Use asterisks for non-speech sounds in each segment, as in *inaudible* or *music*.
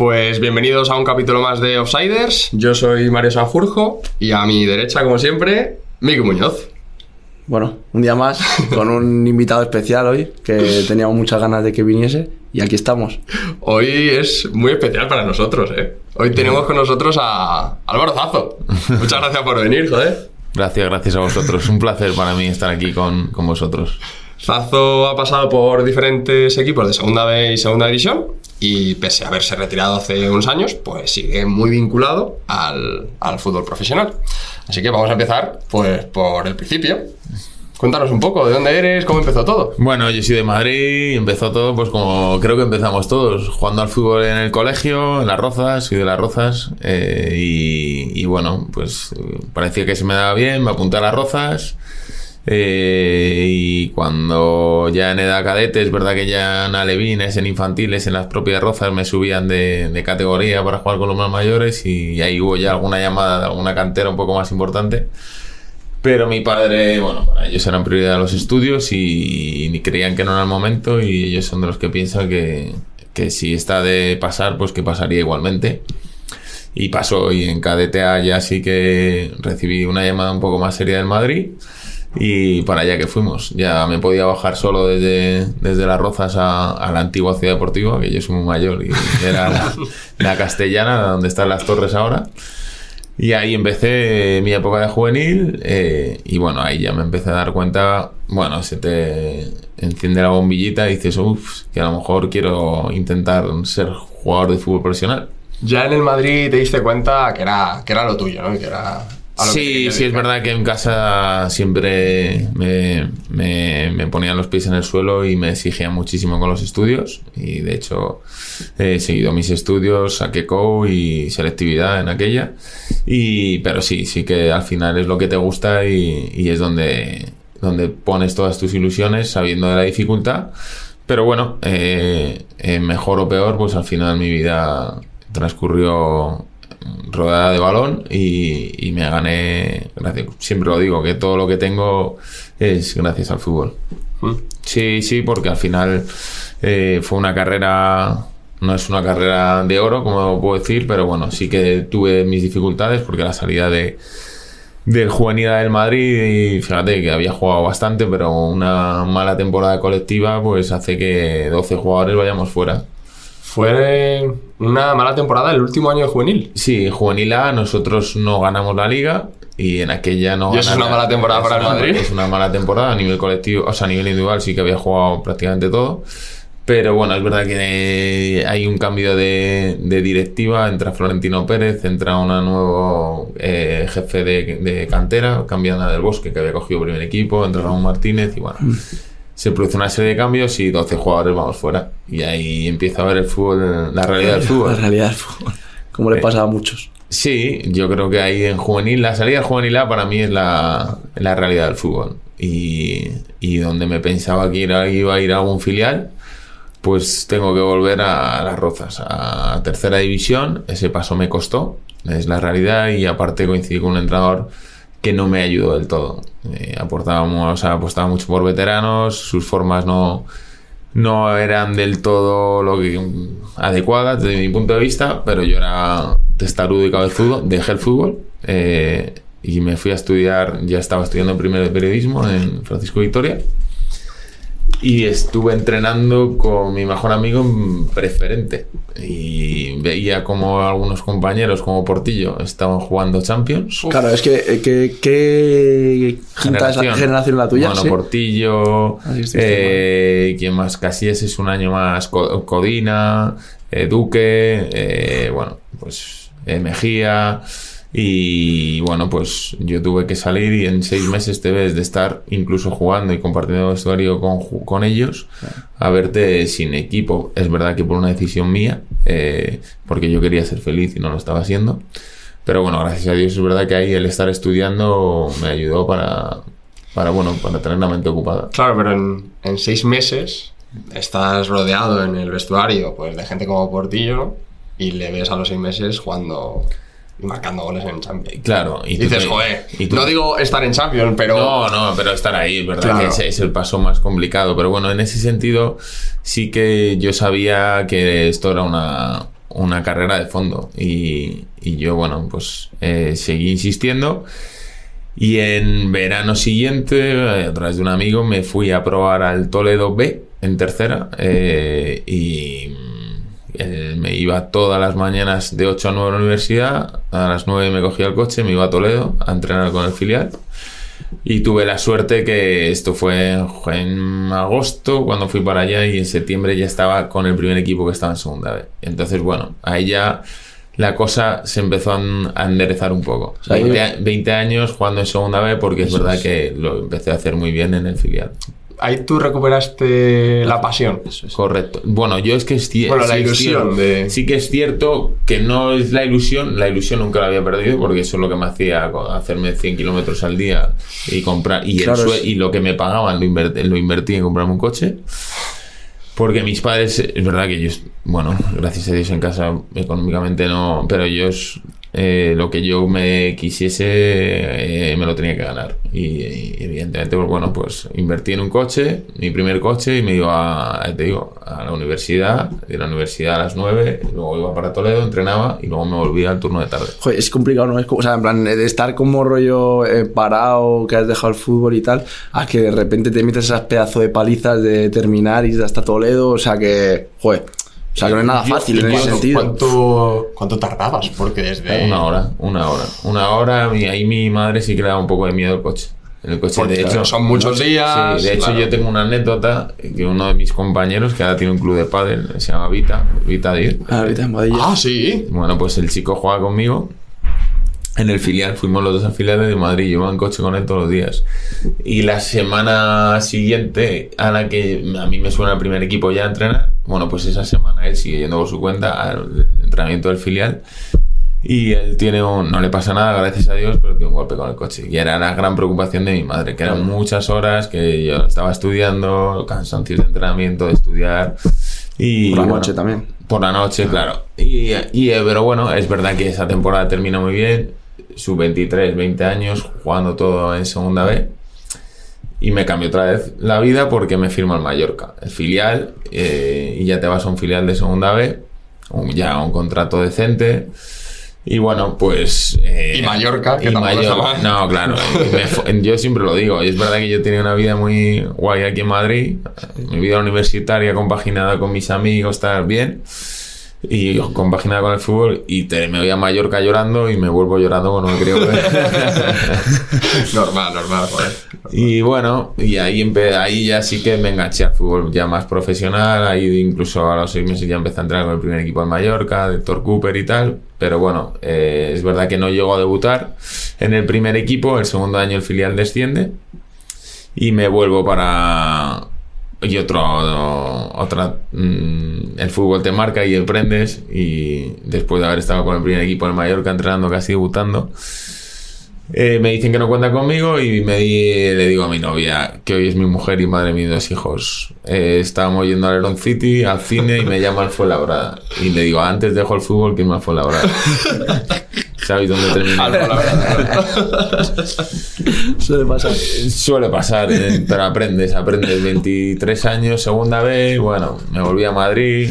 Pues bienvenidos a un capítulo más de Offsiders. Yo soy Mario Sanjurjo y a mi derecha, como siempre, Miki Muñoz. Bueno, un día más *laughs* con un invitado especial hoy que teníamos muchas ganas de que viniese y aquí estamos. Hoy es muy especial para nosotros, ¿eh? Hoy tenemos con nosotros a Álvaro Zazo. Muchas gracias por venir, joder. Gracias, gracias a vosotros. Un placer para mí estar aquí con, con vosotros. Zazo ha pasado por diferentes equipos de segunda B y segunda división y pese a haberse retirado hace unos años, pues sigue muy vinculado al, al fútbol profesional. Así que vamos a empezar pues por el principio. Cuéntanos un poco, ¿de dónde eres? ¿Cómo empezó todo? Bueno, yo soy de Madrid y empezó todo pues como creo que empezamos todos, jugando al fútbol en el colegio, en Las Rozas, soy de Las Rozas eh, y, y, bueno, pues parecía que se me daba bien, me apunté a Las Rozas eh, y cuando ya en edad cadete, es verdad que ya en alevines, en infantiles, en las propias Rozas me subían de, de categoría para jugar con los más mayores y, ahí hubo ya alguna llamada de alguna cantera un poco más importante. Pero mi padre, bueno, para ellos eran prioridad los estudios y, y, creían que no era el momento y ellos son de los que piensan que, que si está de pasar, pues que pasaría igualmente. Y pasó y en KDTA ya sí que recibí una llamada un poco más seria del Madrid y para allá que fuimos. Ya me podía bajar solo desde, desde Las Rozas a, a la antigua ciudad deportiva, que yo soy muy mayor y era la, *laughs* la castellana, donde están las torres ahora. Y ahí empecé mi época de juvenil eh, y bueno, ahí ya me empecé a dar cuenta, bueno, se te enciende la bombillita y dices, uff, que a lo mejor quiero intentar ser jugador de fútbol profesional. Ya en el Madrid te diste cuenta que era, que era lo tuyo, ¿no? Que era Sí, sí, es verdad que en casa siempre me, me, me, ponían los pies en el suelo y me exigían muchísimo con los estudios. Y de hecho he seguido mis estudios, saqué CO y selectividad en aquella. Y, pero sí, sí que al final es lo que te gusta y, y es donde, donde pones todas tus ilusiones sabiendo de la dificultad. Pero bueno, eh, eh, mejor o peor, pues al final mi vida transcurrió rodada de balón y, y, me gané, gracias, siempre lo digo, que todo lo que tengo es gracias al fútbol. ¿Mm? Sí, sí, porque al final eh, fue una carrera, no es una carrera de oro, como puedo decir, pero bueno, sí que tuve mis dificultades porque la salida de del juvenil del Madrid y fíjate que había jugado bastante pero una mala temporada colectiva pues hace que 12 jugadores vayamos fuera fue una mala temporada el último año de juvenil. Sí, juvenil A, nosotros no ganamos la liga y en aquella no ¿Y eso es una mala temporada para el Madrid? Es una mala temporada a nivel colectivo, o sea, a nivel individual sí que había jugado prácticamente todo. Pero bueno, es verdad que hay un cambio de, de directiva, entra Florentino Pérez, entra un nuevo eh, jefe de, de, cantera, cambia Ana del Bosque, que había cogido primer equipo, entra Ramón Martínez y bueno, se produce una serie de cambios y 12 jugadores vamos fuera. Y ahí empieza a ver el fútbol, la realidad del *laughs* fútbol. La realidad del fútbol, como le pasa a muchos. Sí, yo creo que ahí en juvenil, la salida juvenil A para mí es la, la realidad del fútbol. Y, y, donde me pensaba que iba, iba a ir a algún filial, pues tengo que volver a las Rozas, a tercera división. Ese paso me costó, es la realidad. Y aparte coincidí con un entrenador que no me ayudó del todo. Eh, aportábamos, o sea, apostaba mucho por veteranos, sus formas no, no eran del todo lo que, adecuadas desde mi punto de vista, pero yo era testarudo y cabezudo, dejé el fútbol eh, y me fui a estudiar, ya estaba estudiando primero de periodismo en Francisco Victoria y estuve entrenando con mi mejor amigo en preferente y veía como algunos compañeros como Portillo estaban jugando Champions. Claro, es que, que, que generación. generación la tuya. Bueno, ¿sí? Portillo, eh, quien más Casillas es un año más Codina, eh, Duque, eh, bueno, pues Mejía. Y bueno, pues yo tuve que salir y en seis meses te ves de estar incluso jugando y compartiendo vestuario con, con ellos a verte sin equipo. Es verdad que por una decisión mía, eh, porque yo quería ser feliz y no lo estaba haciendo. Pero bueno, gracias a Dios es verdad que ahí el estar estudiando me ayudó para, para bueno, para tener la mente ocupada. Claro, pero en, en seis meses estás rodeado en el vestuario pues, de gente como Portillo y le ves a los seis meses jugando marcando goles en Champions. Claro, y Y dices, joder, y no digo estar en Champions, pero... No, no, pero estar ahí, verdad Claro. que ese es el paso más complicado. Pero bueno, en ese sentido sí que yo sabía que esto era una, una carrera de fondo. Y, y yo, bueno, pues eh, seguí insistiendo. Y en verano siguiente, eh, a través de un amigo, me fui a probar al Toledo B en tercera. eh, y eh, me iba todas las mañanas de 8 a 9 a la universidad. A las 9 me cogía el coche, me iba a Toledo a entrenar con el filial. Y tuve la suerte que esto fue en agosto cuando fui para allá y en septiembre ya estaba con el primer equipo que estaba en segunda vez. Entonces, bueno, ahí ya la cosa se empezó a en- a enderezar un poco. sea, ahí- 20, a- 20 años jugando en segunda vez porque es verdad que lo empecé a hacer muy bien en el filial. Ahí tú recuperaste la pasión. Correcto. Bueno, yo es que es ci- Bueno, la sí es ilusión cierto- de- Sí que es cierto que no es la ilusión, la ilusión nunca la había perdido porque eso es lo que me hacía hacerme 100 kilómetros al día y comprar y, el Claro, es- y lo que me pagaban lo, inver- lo invertí en comprarme un coche. Porque mis padres, es verdad que ellos, bueno, gracias a Dios en casa económicamente no, pero ellos eh, lo que yo me quisiese eh, me lo tenía que ganar. Y, evidentemente, pues bueno, pues invertí en un coche, mi primer coche, y me iba, a, te digo, a la universidad, de la universidad a las 9, luego iba para Toledo, entrenaba y luego me volvía al turno de tarde. Joder, es complicado, ¿no? Es como, o sea, en plan, de estar como rollo eh, parado, que has dejado el fútbol y tal, a que de repente te metes esas pedazos de palizas de terminar y hasta Toledo, o sea que, joder, o sea que no es nada fácil en ese ¿Cuánto, sentido. ¿cuánto, cuánto tardabas? Porque desde... Una hora, una hora. Una hora, y ahí mi madre sí que le daba un poco de miedo el coche. En el coche, Porque, de hecho, son muchos días, Sí, de hecho, claro. yo tengo una anécdota que uno de mis compañeros, que ahora tiene un club de pádel, se llama Vita, Vita Dir. Ah, ahorita en. Ah, sí. Bueno, pues el chico juega conmigo en el filial. Fuimos los dos al filial de Madrid. Yo iba en coche con él todos los días. Y la semana siguiente a la que a mí me suena el primer equipo ya a entrenar, bueno, pues esa semana él sigue yendo por su cuenta al entrenamiento del filial. Y él tiene un. No le pasa nada, gracias a Dios, pero tiene un golpe con el coche. Y era la gran preocupación de mi madre, que eran muchas horas que yo estaba estudiando, cansancios de entrenamiento, de estudiar. Y Por la bueno, noche también. por la noche, claro. Y, y, eh, pero bueno, es verdad que esa temporada termina muy bien. Sub 23, 20 años, jugando todo en segunda B. Y me cambió otra vez la vida porque me firma el Mallorca, el filial, eh, y ya te vas a un filial de segunda B, un- ya un contrato decente. Y bueno, pues. eh, Y Mallorca, que y Mallorca- mal. No, claro. me yo siempre lo digo. y Es verdad que yo tenía una vida muy guay aquí en Madrid. Mi vida universitaria compaginada con mis amigos, estar bien. Y compaginada con el fútbol. Y te- me voy a Mallorca llorando y me vuelvo llorando cuando me creo. Normal, normal, joder. Y bueno, y ahí, empe- ahí ya sí que me enganché al fútbol ya más profesional. Ahí incluso a los seis meses ya empecé a entrar con el primer equipo en Mallorca, de Thor Cooper y tal. Pero bueno, eh, es verdad que no llegó a debutar en el primer equipo. El segundo año el filial desciende. Y me vuelvo para. Y otro. Otra. mm, el fútbol te marca y emprendes. Y después de haber estado con el primer equipo en Mallorca entrenando, casi debutando. Eh, me dicen que no cuenta conmigo y me di- le digo a mi novia, que hoy es mi mujer y madre de mis dos hijos. Eh, estábamos yendo al Iron City, al cine y me llama al Fuenlabrada. Y le digo, antes dejo el fútbol que irme al Fuenlabrada. *laughs* ¿Sabéis dónde termina? La verdad. Suele pasar. Suele pasar, eh, pero aprendes, aprendes 23 años, segunda vez, bueno, me volví a Madrid,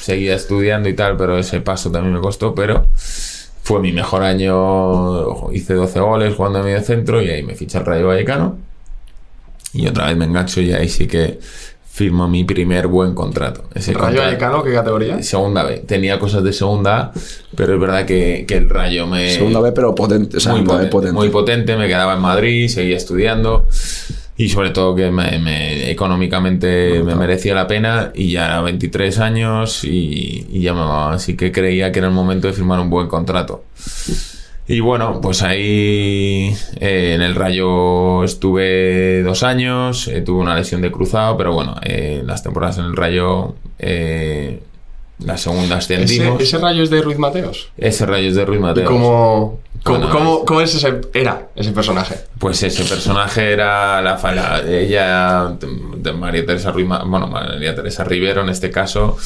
seguía estudiando y tal, pero ese paso también me costó, pero fue mi mejor año, hice 12 goles jugando en medio centro y ahí me ficha el Rayo Vallecano y otra vez me engancho y ahí sí que firmo mi primer buen contrato. Ese ¿Rayo Vallecano qué categoría? Segunda B. Tenía cosas de segunda A, pero es verdad que, que el Rayo me... Segunda vez, pero potente. O sea, muy, muy potente, potente. muy potente, me quedaba en Madrid, seguía estudiando y sobre todo que me, me- económicamente me merecía la pena y ya era 23 años y, y ya me así que creía que era el momento de firmar un buen contrato. Y bueno, pues ahí eh, en el Rayo estuve dos años, eh, tuve una lesión de cruzado, pero bueno, eh, las temporadas en el Rayo, eh, la segunda ¿Ese, ascendimos. ese rayo es de Ruiz Mateos? Ese Rayo es de Ruiz ¿Y Mateos. cómo, cómo, Bueno, cómo- cómo es ese, era ese personaje? Pues ese personaje era la, la- ella, de María Teresa Ruiz, bueno, María Teresa Rivero en este caso,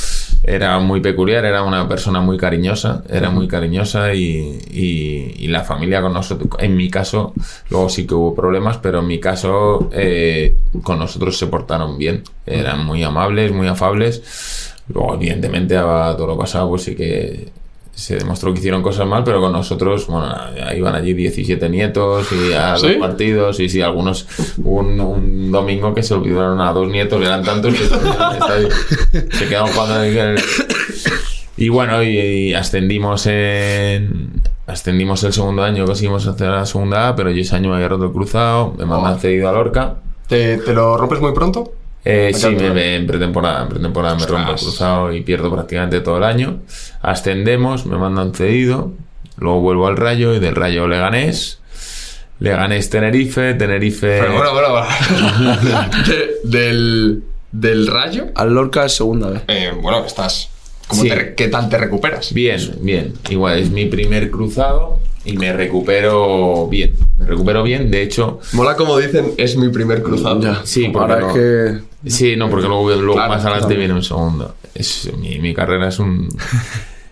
era muy peculiar, era una persona muy cariñosa, era muy cariñosa y, y- y la familia con nosotros, en mi caso, luego sí que hubo problemas, pero en mi caso eh, con nosotros se portaron bien, eran muy amables, muy afables. Luego, evidentemente, a todo lo pasado, pues sí que se demostró que hicieron cosas mal, pero con nosotros, bueno, iban allí 17 nietos y a ¿Sí? dos partidos, y sí, algunos, un, un domingo que se olvidaron a dos nietos, eran tantos que se, quedaron jugando en el- Y bueno, y, y ascendimos en... Ascendimos el segundo año, conseguimos hacer la segunda A, pero yo ese año me había roto el cruzado, me mandan Oh. cedido a Lorca. ¿Te, te lo rompes muy pronto? Eh, sí, me, me- en pretemporada, en pretemporada me rompo el cruzado y pierdo prácticamente todo el año. Ascendemos, me mandan cedido, luego vuelvo al Rayo y del Rayo Leganés. Leganés Tenerife, Tenerife... Pero bueno, bueno, bueno. *laughs* De- del, del rayo. Al Lorca es segunda vez. eh, bueno, estás. ¿cómo Sí. te- ¿Qué tal te recuperas? Bien, bien. Igual es mi primer cruzado y me recupero bien. Me recupero bien, de hecho... Mola como dicen, es mi primer cruzado. Ya. Sí, porque Ahora no- es que. Sí, no, porque luego, luego Claro, más adelante viene un segundo. Es, mi, mi carrera es un... *laughs*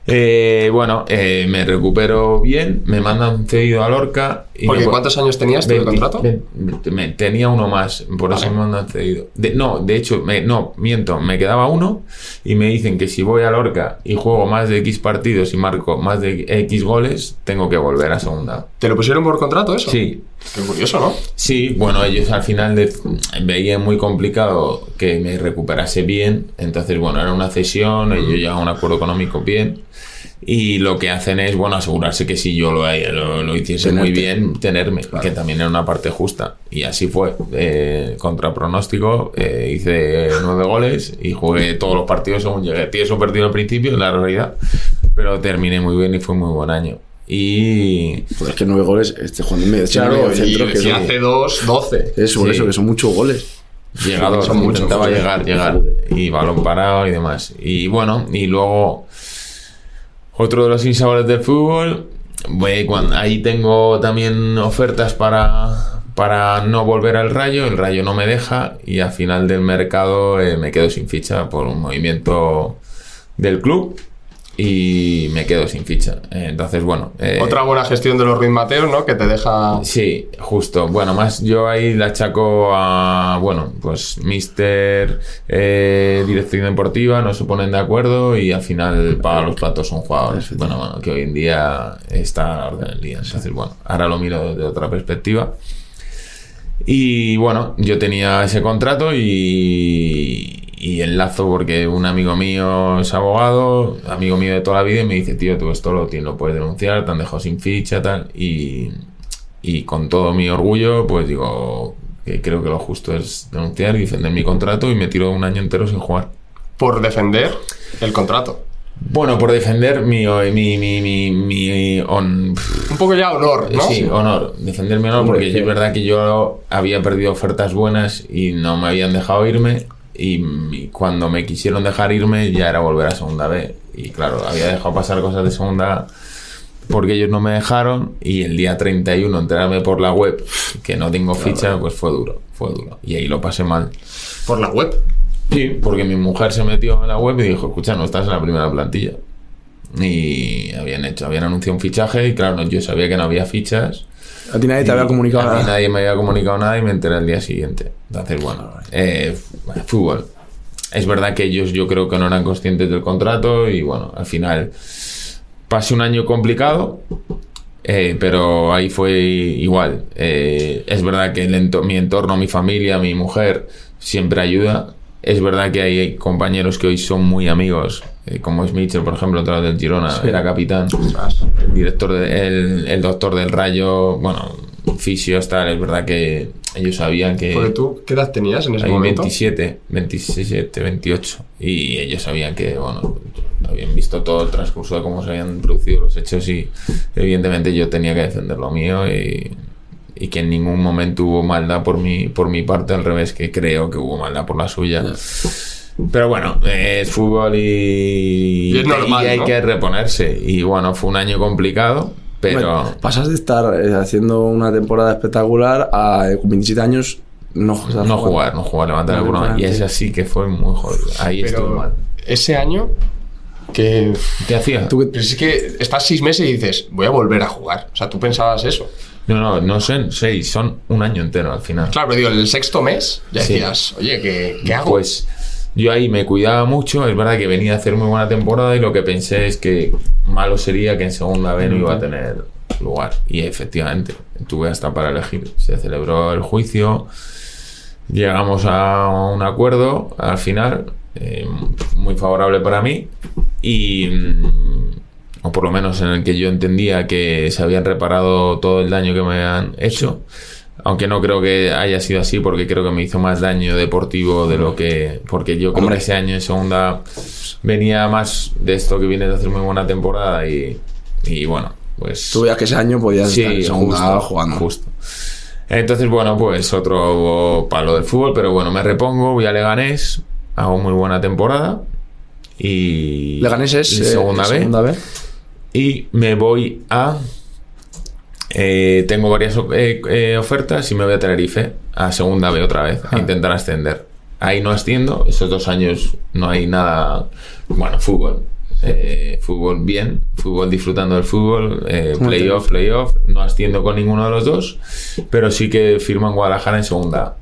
Eh, bueno, eh, me recupero bien, me mandan cedido a Lorca. Porque me- ¿cuántos años tenías tú de 20, contrato? 20, me- tenía uno más, por eso Vale. me mandan cedido. De- no, de hecho, me- no, miento, me quedaba uno y me dicen que si voy a Lorca y juego más de X partidos y marco más de X goles, tengo que volver a segunda. ¿Te lo pusieron por contrato eso? Sí, Qué curioso, ¿no? Sí, bueno, ellos al final de- veían muy complicado que me recuperase bien, entonces bueno, era una cesión, ellos llegaban a un acuerdo económico bien y lo que hacen es, bueno, asegurarse que si yo lo, lo, lo hiciese muy Tenerte. bien, tenerme, que también era una parte justa y así fue, eh, contra pronóstico, eh, hice nueve goles y jugué todos los partidos según llegué, tienes un partido al principio, en la realidad, pero terminé muy bien y fue muy buen año. Y Joder, es que nueve goles, este jugando en medio, Claro, medio y centro, que si hace dos, doce. Eso, Sí. eso, que son muchos goles. Llegador, Son intentaba llegar, llegar. Y balón parado y demás. Y bueno, y luego otro de los insabores del fútbol. cuando, ahí tengo también ofertas para, para no volver al rayo. El rayo no me deja y al final del mercado eh, me quedo sin ficha por un movimiento del club y me quedo sin ficha. Entonces, bueno. eh, Otra buena gestión de los Ruiz Mateos, ¿no? Que te deja. Sí, justo. Bueno, más yo ahí la achaco a, bueno, pues Mister eh, Dirección Deportiva, no se ponen de acuerdo y al final paga los platos son jugadores. Bueno, bueno, que hoy en día está a la orden del día. Entonces, bueno, ahora lo miro desde otra perspectiva. Y bueno, yo tenía ese contrato y, y enlazo porque un amigo mío es abogado, amigo mío de toda la vida, y me dice, tío, tú esto lo, tienes- lo puedes denunciar, te han dejado sin ficha, tal. Y, y con todo mi orgullo, pues digo que creo que lo justo es denunciar y defender mi contrato y me tiro un año entero sin jugar. Por defender el contrato. Bueno, por defender mi, mi, mi, mi, mi on- Un poco ya honor, ¿no? Sí, honor, defender mi honor, porque que- es verdad que yo había perdido ofertas buenas y no me habían dejado irme. Y, y cuando me quisieron dejar irme, ya era volver a segunda B. Y claro, había dejado pasar cosas de segunda A porque ellos no me dejaron. Y el día 31 enterarme por la web que no tengo ficha, pues fue duro, fue duro. Y ahí lo pasé mal. Por la web. Sí, porque mi mujer se metió en la web y dijo, escucha, no estás en la primera plantilla. Y habían hecho, habían anunciado un fichaje y claro, yo sabía que no había fichas. A ti nadie te había comunicado A mí nada. nadie me había comunicado nada y me enteré el día siguiente. Entonces, bueno, eh, fútbol. Es verdad que ellos yo creo que no eran conscientes del contrato y bueno, al final pasé un año complicado, eh, pero ahí fue igual. Eh, es verdad que el mi entorno, mi familia, mi mujer siempre ayuda. Es verdad que hay compañeros que hoy son muy amigos, eh, como es Mitchell, por ejemplo, otra vez del Girona, era capitán el director, de- el, el doctor del Rayo, bueno, fisios, tal, es verdad que ellos sabían que Porque tú, ¿qué edad tenías en ese momento? 27, 27, 28 y ellos sabían que, bueno, habían visto todo el transcurso de cómo se habían producido los hechos y evidentemente yo tenía que defender lo mío y, y que en ningún momento hubo maldad por mi, por mi parte, al revés, que creo que hubo maldad por la suya. Pero bueno, es fútbol y, Y es normal, y hay ¿no? que reponerse. Y bueno, fue un año complicado, pero... Bueno, pasas de estar eh, haciendo una temporada espectacular a eh, con 27 años no, jugar. no jugar, no jugar, levantar el No, broma. Y ese así que fue muy jodido. Ahí estuvo mal. ese año que... ¿Qué hacía? Tú Pero es que estás seis meses y dices, voy a volver a jugar. O sea, tú pensabas eso. No, no, no son seis, son un año entero al final. Claro, pero digo, el sexto mes ya Sí. decías, oye, ¿qué, qué hago? Pues yo ahí me cuidaba mucho, es verdad que venía a hacer muy buena temporada y lo que pensé es que malo sería que en segunda vez no iba a tener lugar. Y efectivamente, tuve hasta para elegir. Se celebró el juicio, llegamos a un acuerdo al final, eh, muy favorable para mí y... o por lo menos en el que yo entendía que se habían reparado todo el daño que me han hecho. Aunque no creo que haya sido así, porque creo que me hizo más daño deportivo de lo que. Porque yo creo Hombre. que ese año en segunda venía más de esto que viene de hacer muy buena temporada y. Y bueno, pues. Tú veías que ese año podías estar en segunda justo, jugando. justo. Entonces, bueno, pues otro palo del fútbol, pero bueno, me repongo, voy a Leganés, hago muy buena temporada y. Leganés es eh, segunda segunda B. y me voy a. eh, tengo varias eh, eh, ofertas y me voy a Tenerife a segunda B otra vez, a Ah. intentar ascender. Ahí no asciendo, esos dos años no hay nada. Bueno, fútbol. eh, fútbol bien, fútbol disfrutando del fútbol, eh, playoff, playoff, no asciendo con ninguno de los dos, pero sí que firmo en Guadalajara en segunda.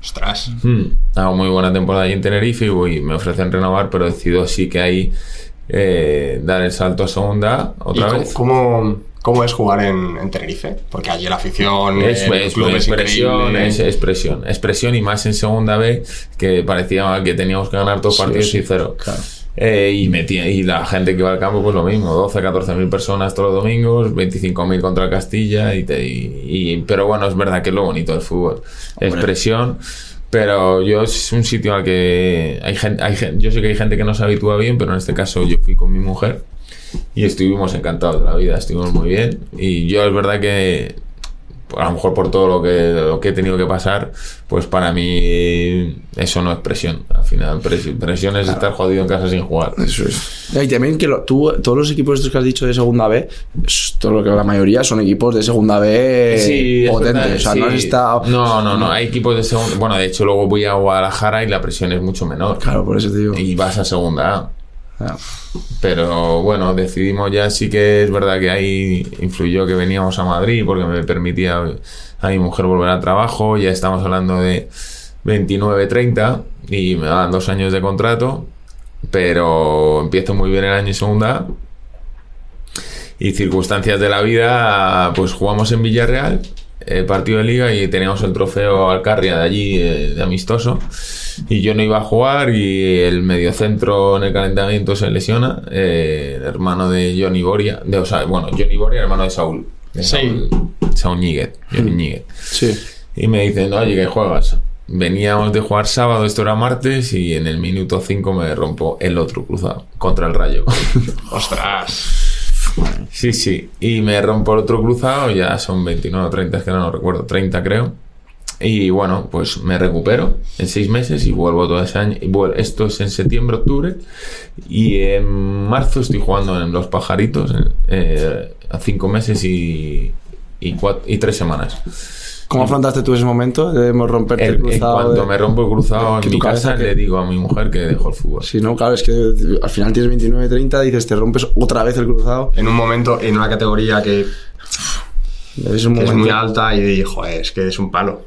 Ostras. Hmm, Hago muy buena temporada ahí en Tenerife y voy- me ofrecen renovar, pero decido sí que ahí eh, dar el salto a segunda ¿Y otra cómo, vez. cómo, cómo es jugar en, en Tenerife? Porque allí la afición, Es, el es- club es es presión, es, es presión, es presión y más en segunda B que parecía que teníamos que ganar todos Sí, partidos sí, y cero. claro. Eh, y, metía, y la gente que va al campo, pues lo mismo, 12, 14 mil personas todos los domingos, 25 mil contra Castilla, y, te- y- y- pero bueno, es verdad que es lo bonito del fútbol, es Hombre. presión, pero yo es un sitio al que hay gente, hay gen- yo sé que hay gente que no se habitúa bien, pero en este caso yo fui con mi mujer y estuvimos encantados de la vida, estuvimos muy bien, y yo es verdad que a lo mejor por todo lo que, lo que he tenido que pasar, pues para mí eso no es presión. Al final, presi- presión es estar jodido en casa sin jugar. Eso es. Y también que lo- tú, todos los equipos estos que has dicho de segunda B, todo lo que la mayoría son equipos de segunda B Sí, es potentes. verdad, o sea, sí. no has estado. No, no, no. Hay equipos de segunda. Bueno, de hecho, luego voy a Guadalajara y la presión es mucho menor. Claro, por eso te digo. Y vas a segunda A. Ah, Pero bueno, decidimos ya, sí que es verdad que ahí influyó que veníamos a Madrid porque me permitía a mi mujer volver al trabajo, ya estamos hablando de 29, 30 y me daban dos años de contrato, pero empiezo muy bien el año segunda. Y circunstancias de la vida, pues jugamos en Villarreal, eh, partido de liga y teníamos el trofeo Alcarria de allí, eh, de amistoso. Y yo no iba a jugar y el mediocentro en el calentamiento se lesiona, eh, el hermano de Johnny Boria, de, o sea, bueno, Johnny Boria, hermano de Saúl. De Sí. Saúl, Saúl Ñíguez, Johnny Ñíguez. sí. Y me dicen, oye, que juegas. Veníamos de jugar sábado, esto era martes, y en el minuto 5 me rompo el otro cruzado contra el rayo. *laughs* Ostras. Sí, sí. Y me rompo el otro cruzado, ya son 29 o 30, es que no recuerdo, 30 creo. Y bueno, pues me recupero en seis meses y vuelvo todo ese año. Esto es en septiembre, octubre. Y en marzo estoy jugando en Los Pajaritos eh, a cinco meses y, y, cuat- y tres semanas. ¿Cómo afrontaste tú ese momento de romperte el, En, en cruzado? cuanto de- me rompo el cruzado en mi casa, que- le digo a mi mujer que dejo el fútbol. Sí, no, claro, es que al final tienes 29, 30, dices, te rompes otra vez el cruzado. En un momento, en una categoría que, Es un que es muy alta y, joder, es que es un palo.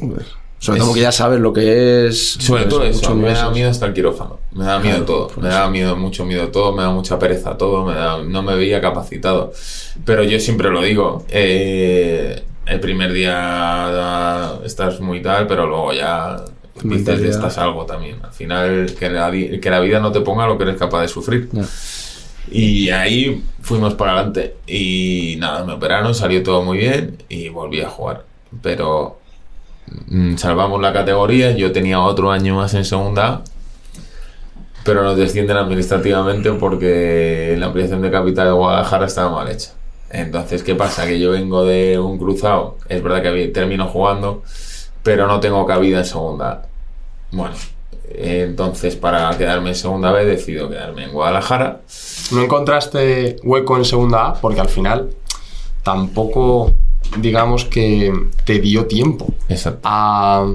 Joder. Sobre Es- todo porque ya sabes lo que es. Sobre pues, todo eso, me da miedo hasta el quirófano. Me da miedo Claro, todo. Me da miedo, mucho miedo todo. Me da mucha pereza todo. Me da, no me veía capacitado. Pero yo siempre lo digo. eh, el primer día estás muy tal, pero luego ya dices estás algo también. Al final, que la, di- que la vida no te ponga lo que eres capaz de sufrir. Ya. Y ahí fuimos para adelante. Y nada, me operaron, salió todo muy bien y volví a jugar. Pero salvamos la categoría. Yo tenía otro año más en segunda. Pero nos descienden administrativamente porque la ampliación de capital de Guadalajara estaba mal hecha. Entonces, ¿qué pasa? Que yo vengo de un cruzado, es verdad que termino jugando, pero no tengo cabida en segunda. Bueno, entonces para quedarme en segunda B decido quedarme en Guadalajara. ¿No encontraste hueco en segunda A? Porque al final tampoco, digamos que te dio tiempo Exacto. a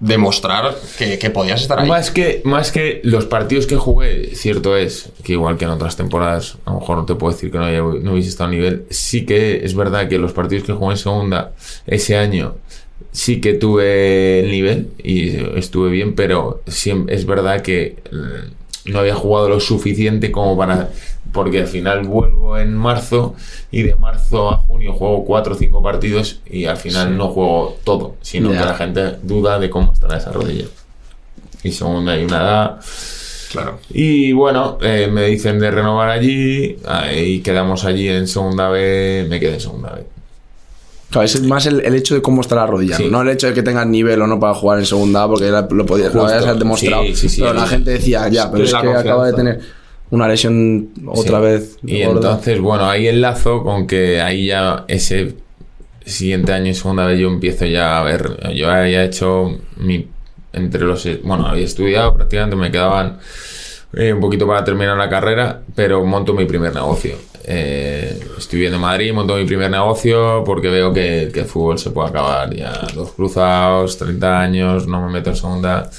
demostrar que, que podías estar ahí. Más que, más que los partidos que jugué, cierto es que igual que en otras temporadas, a lo mejor no te puedo decir que no, haya- no hubiese estado a nivel, sí que es verdad que los partidos que jugué en segunda ese año sí que tuve el nivel y estuve bien, pero es verdad que eh, no había jugado lo suficiente como para... Porque al final vuelvo en marzo y de marzo a junio juego cuatro o cinco partidos y al final no juego todo, sino que la gente duda de cómo estará esa rodilla. Y segunda hay una edad. Claro. Y bueno, eh, me dicen de renovar allí y quedamos allí en segunda B, me quedé en segunda B. Claro, es más el, el hecho de cómo está la rodilla, Sí. ¿no? el hecho de que tengas nivel o no para jugar en segunda porque lo, podías, lo demostrado. Sí, sí, sí. pero la gente decía, ya, pero Es que acaba de tener una lesión otra Sí. vez. Y gorda. entonces, bueno, ahí enlazo con que ahí ya ese siguiente año en segunda vez yo empiezo ya a ver, yo había hecho mi, entre los, bueno, había estudiado prácticamente, me quedaban eh, un poquito para terminar la carrera, pero monto mi primer negocio. Eh, estoy viviendo en Madrid, monto mi primer negocio porque veo que, que el fútbol se puede acabar ya dos cruzados, 30 años, no me meto en segunda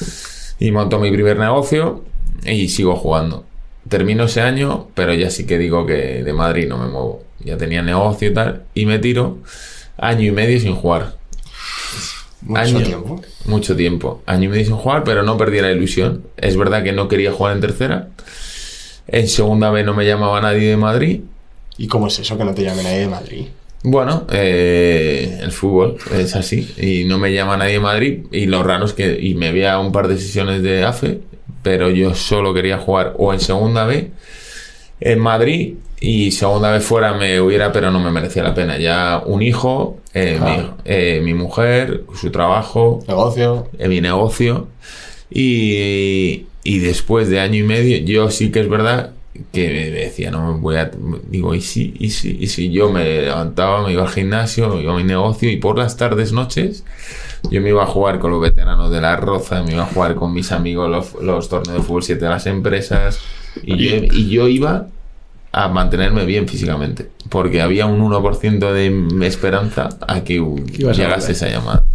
y monto mi primer negocio y sigo jugando. Termino ese año, pero ya sí que digo que de Madrid no me muevo. Ya tenía negocio y tal, y me tiro año y medio sin jugar. Mucho Año. tiempo. Mucho tiempo. Año y medio sin jugar, pero no perdí la ilusión. Es verdad que no quería jugar en tercera. En segunda vez no me llamaba nadie de Madrid. ¿Y cómo es eso que no te llame nadie de Madrid? Bueno, eh, el fútbol es así. Y no me llama nadie de Madrid. Y lo raro es que. Y me veía un par de sesiones de AFE. Pero yo solo quería jugar o en segunda B en Madrid. Y segunda vez fuera me hubiera, pero no me merecía la pena. Ya un hijo, eh, Claro. mi, eh, mi mujer, su trabajo, Negocio. en mi negocio. Y, y después de año y medio, yo sí que es verdad que me decía, no voy a. Digo, ¿y si, y si, y si yo me levantaba, me iba al gimnasio, me iba a mi negocio y por las tardes, noches, yo me iba a jugar con los veteranos de la Roza, me iba a jugar con mis amigos los, los torneos de fútbol 7 de las empresas. Y yo, y yo iba a mantenerme bien físicamente, porque había un 1% de esperanza a que a llegase volver. esa llamada.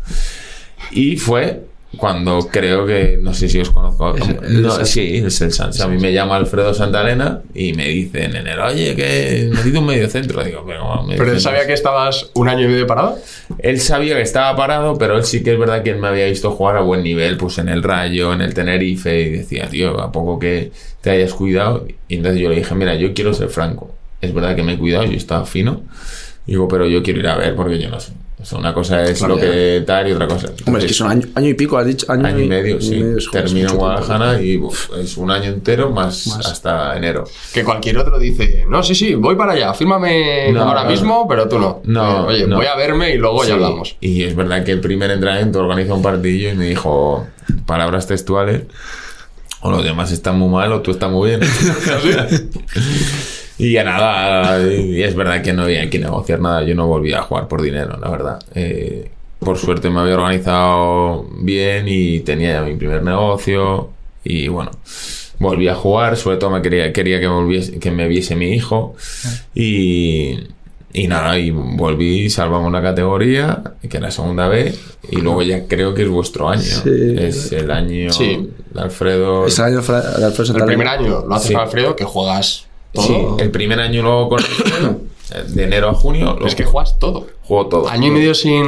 Y fue cuando creo que, no sé si os conozco. Es el no, Sans. sí, es el Sans. A mí me llama Alfredo Santalena y me dice en enero, oye, que necesito un medio centro. Digo, pero, ¿cómo medio Pero él centro? sabía que estabas un año y medio parado. Él sabía que estaba parado, pero él sí que es verdad que él me había visto jugar a buen nivel, pues en el Rayo, en el Tenerife, y decía, tío, a poco que te hayas cuidado. Y entonces yo le dije, mira, yo quiero ser franco. Es verdad que me he cuidado, yo estaba fino. Digo, pero yo quiero ir a ver porque yo no sé. O sea, una cosa es Claro, lo que tal y otra cosa. Hombre, es que son año, año y pico, has dicho. Año, Año y medio, sí. Termino en. Guadalajara y uf, es un año entero más, Más. hasta enero. Que cualquier otro dice, no, sí, sí, voy para allá, fírmame No, ahora no, mismo, pero tú no. No, Eh, Oye, no. voy a verme y luego Sí, ya hablamos. Y es verdad que el primer entrenamiento organizó un partidillo y me dijo palabras textuales. O los demás están muy mal o tú estás muy bien. *laughs* *laughs* y ya nada, y es verdad que no había que negociar nada. Yo no volví a jugar por dinero, la verdad. Eh, por suerte me había organizado bien y tenía ya mi primer negocio. Y bueno, volví a jugar. Sobre todo me quería, quería que, volviese, que me viese mi hijo. Y, y nada, y volví, salvamos la categoría, que era segunda B, y luego ya creo que es vuestro año. Sí. Es el año Sí. de Alfredo. Es el año de Alfredo El primer año lo haces Sí. con Alfredo, que juegas todo. Sí, el primer año luego con Alfredo, *coughs* de enero a junio, lo Es que juegas todo. juego todo. Año y medio sin,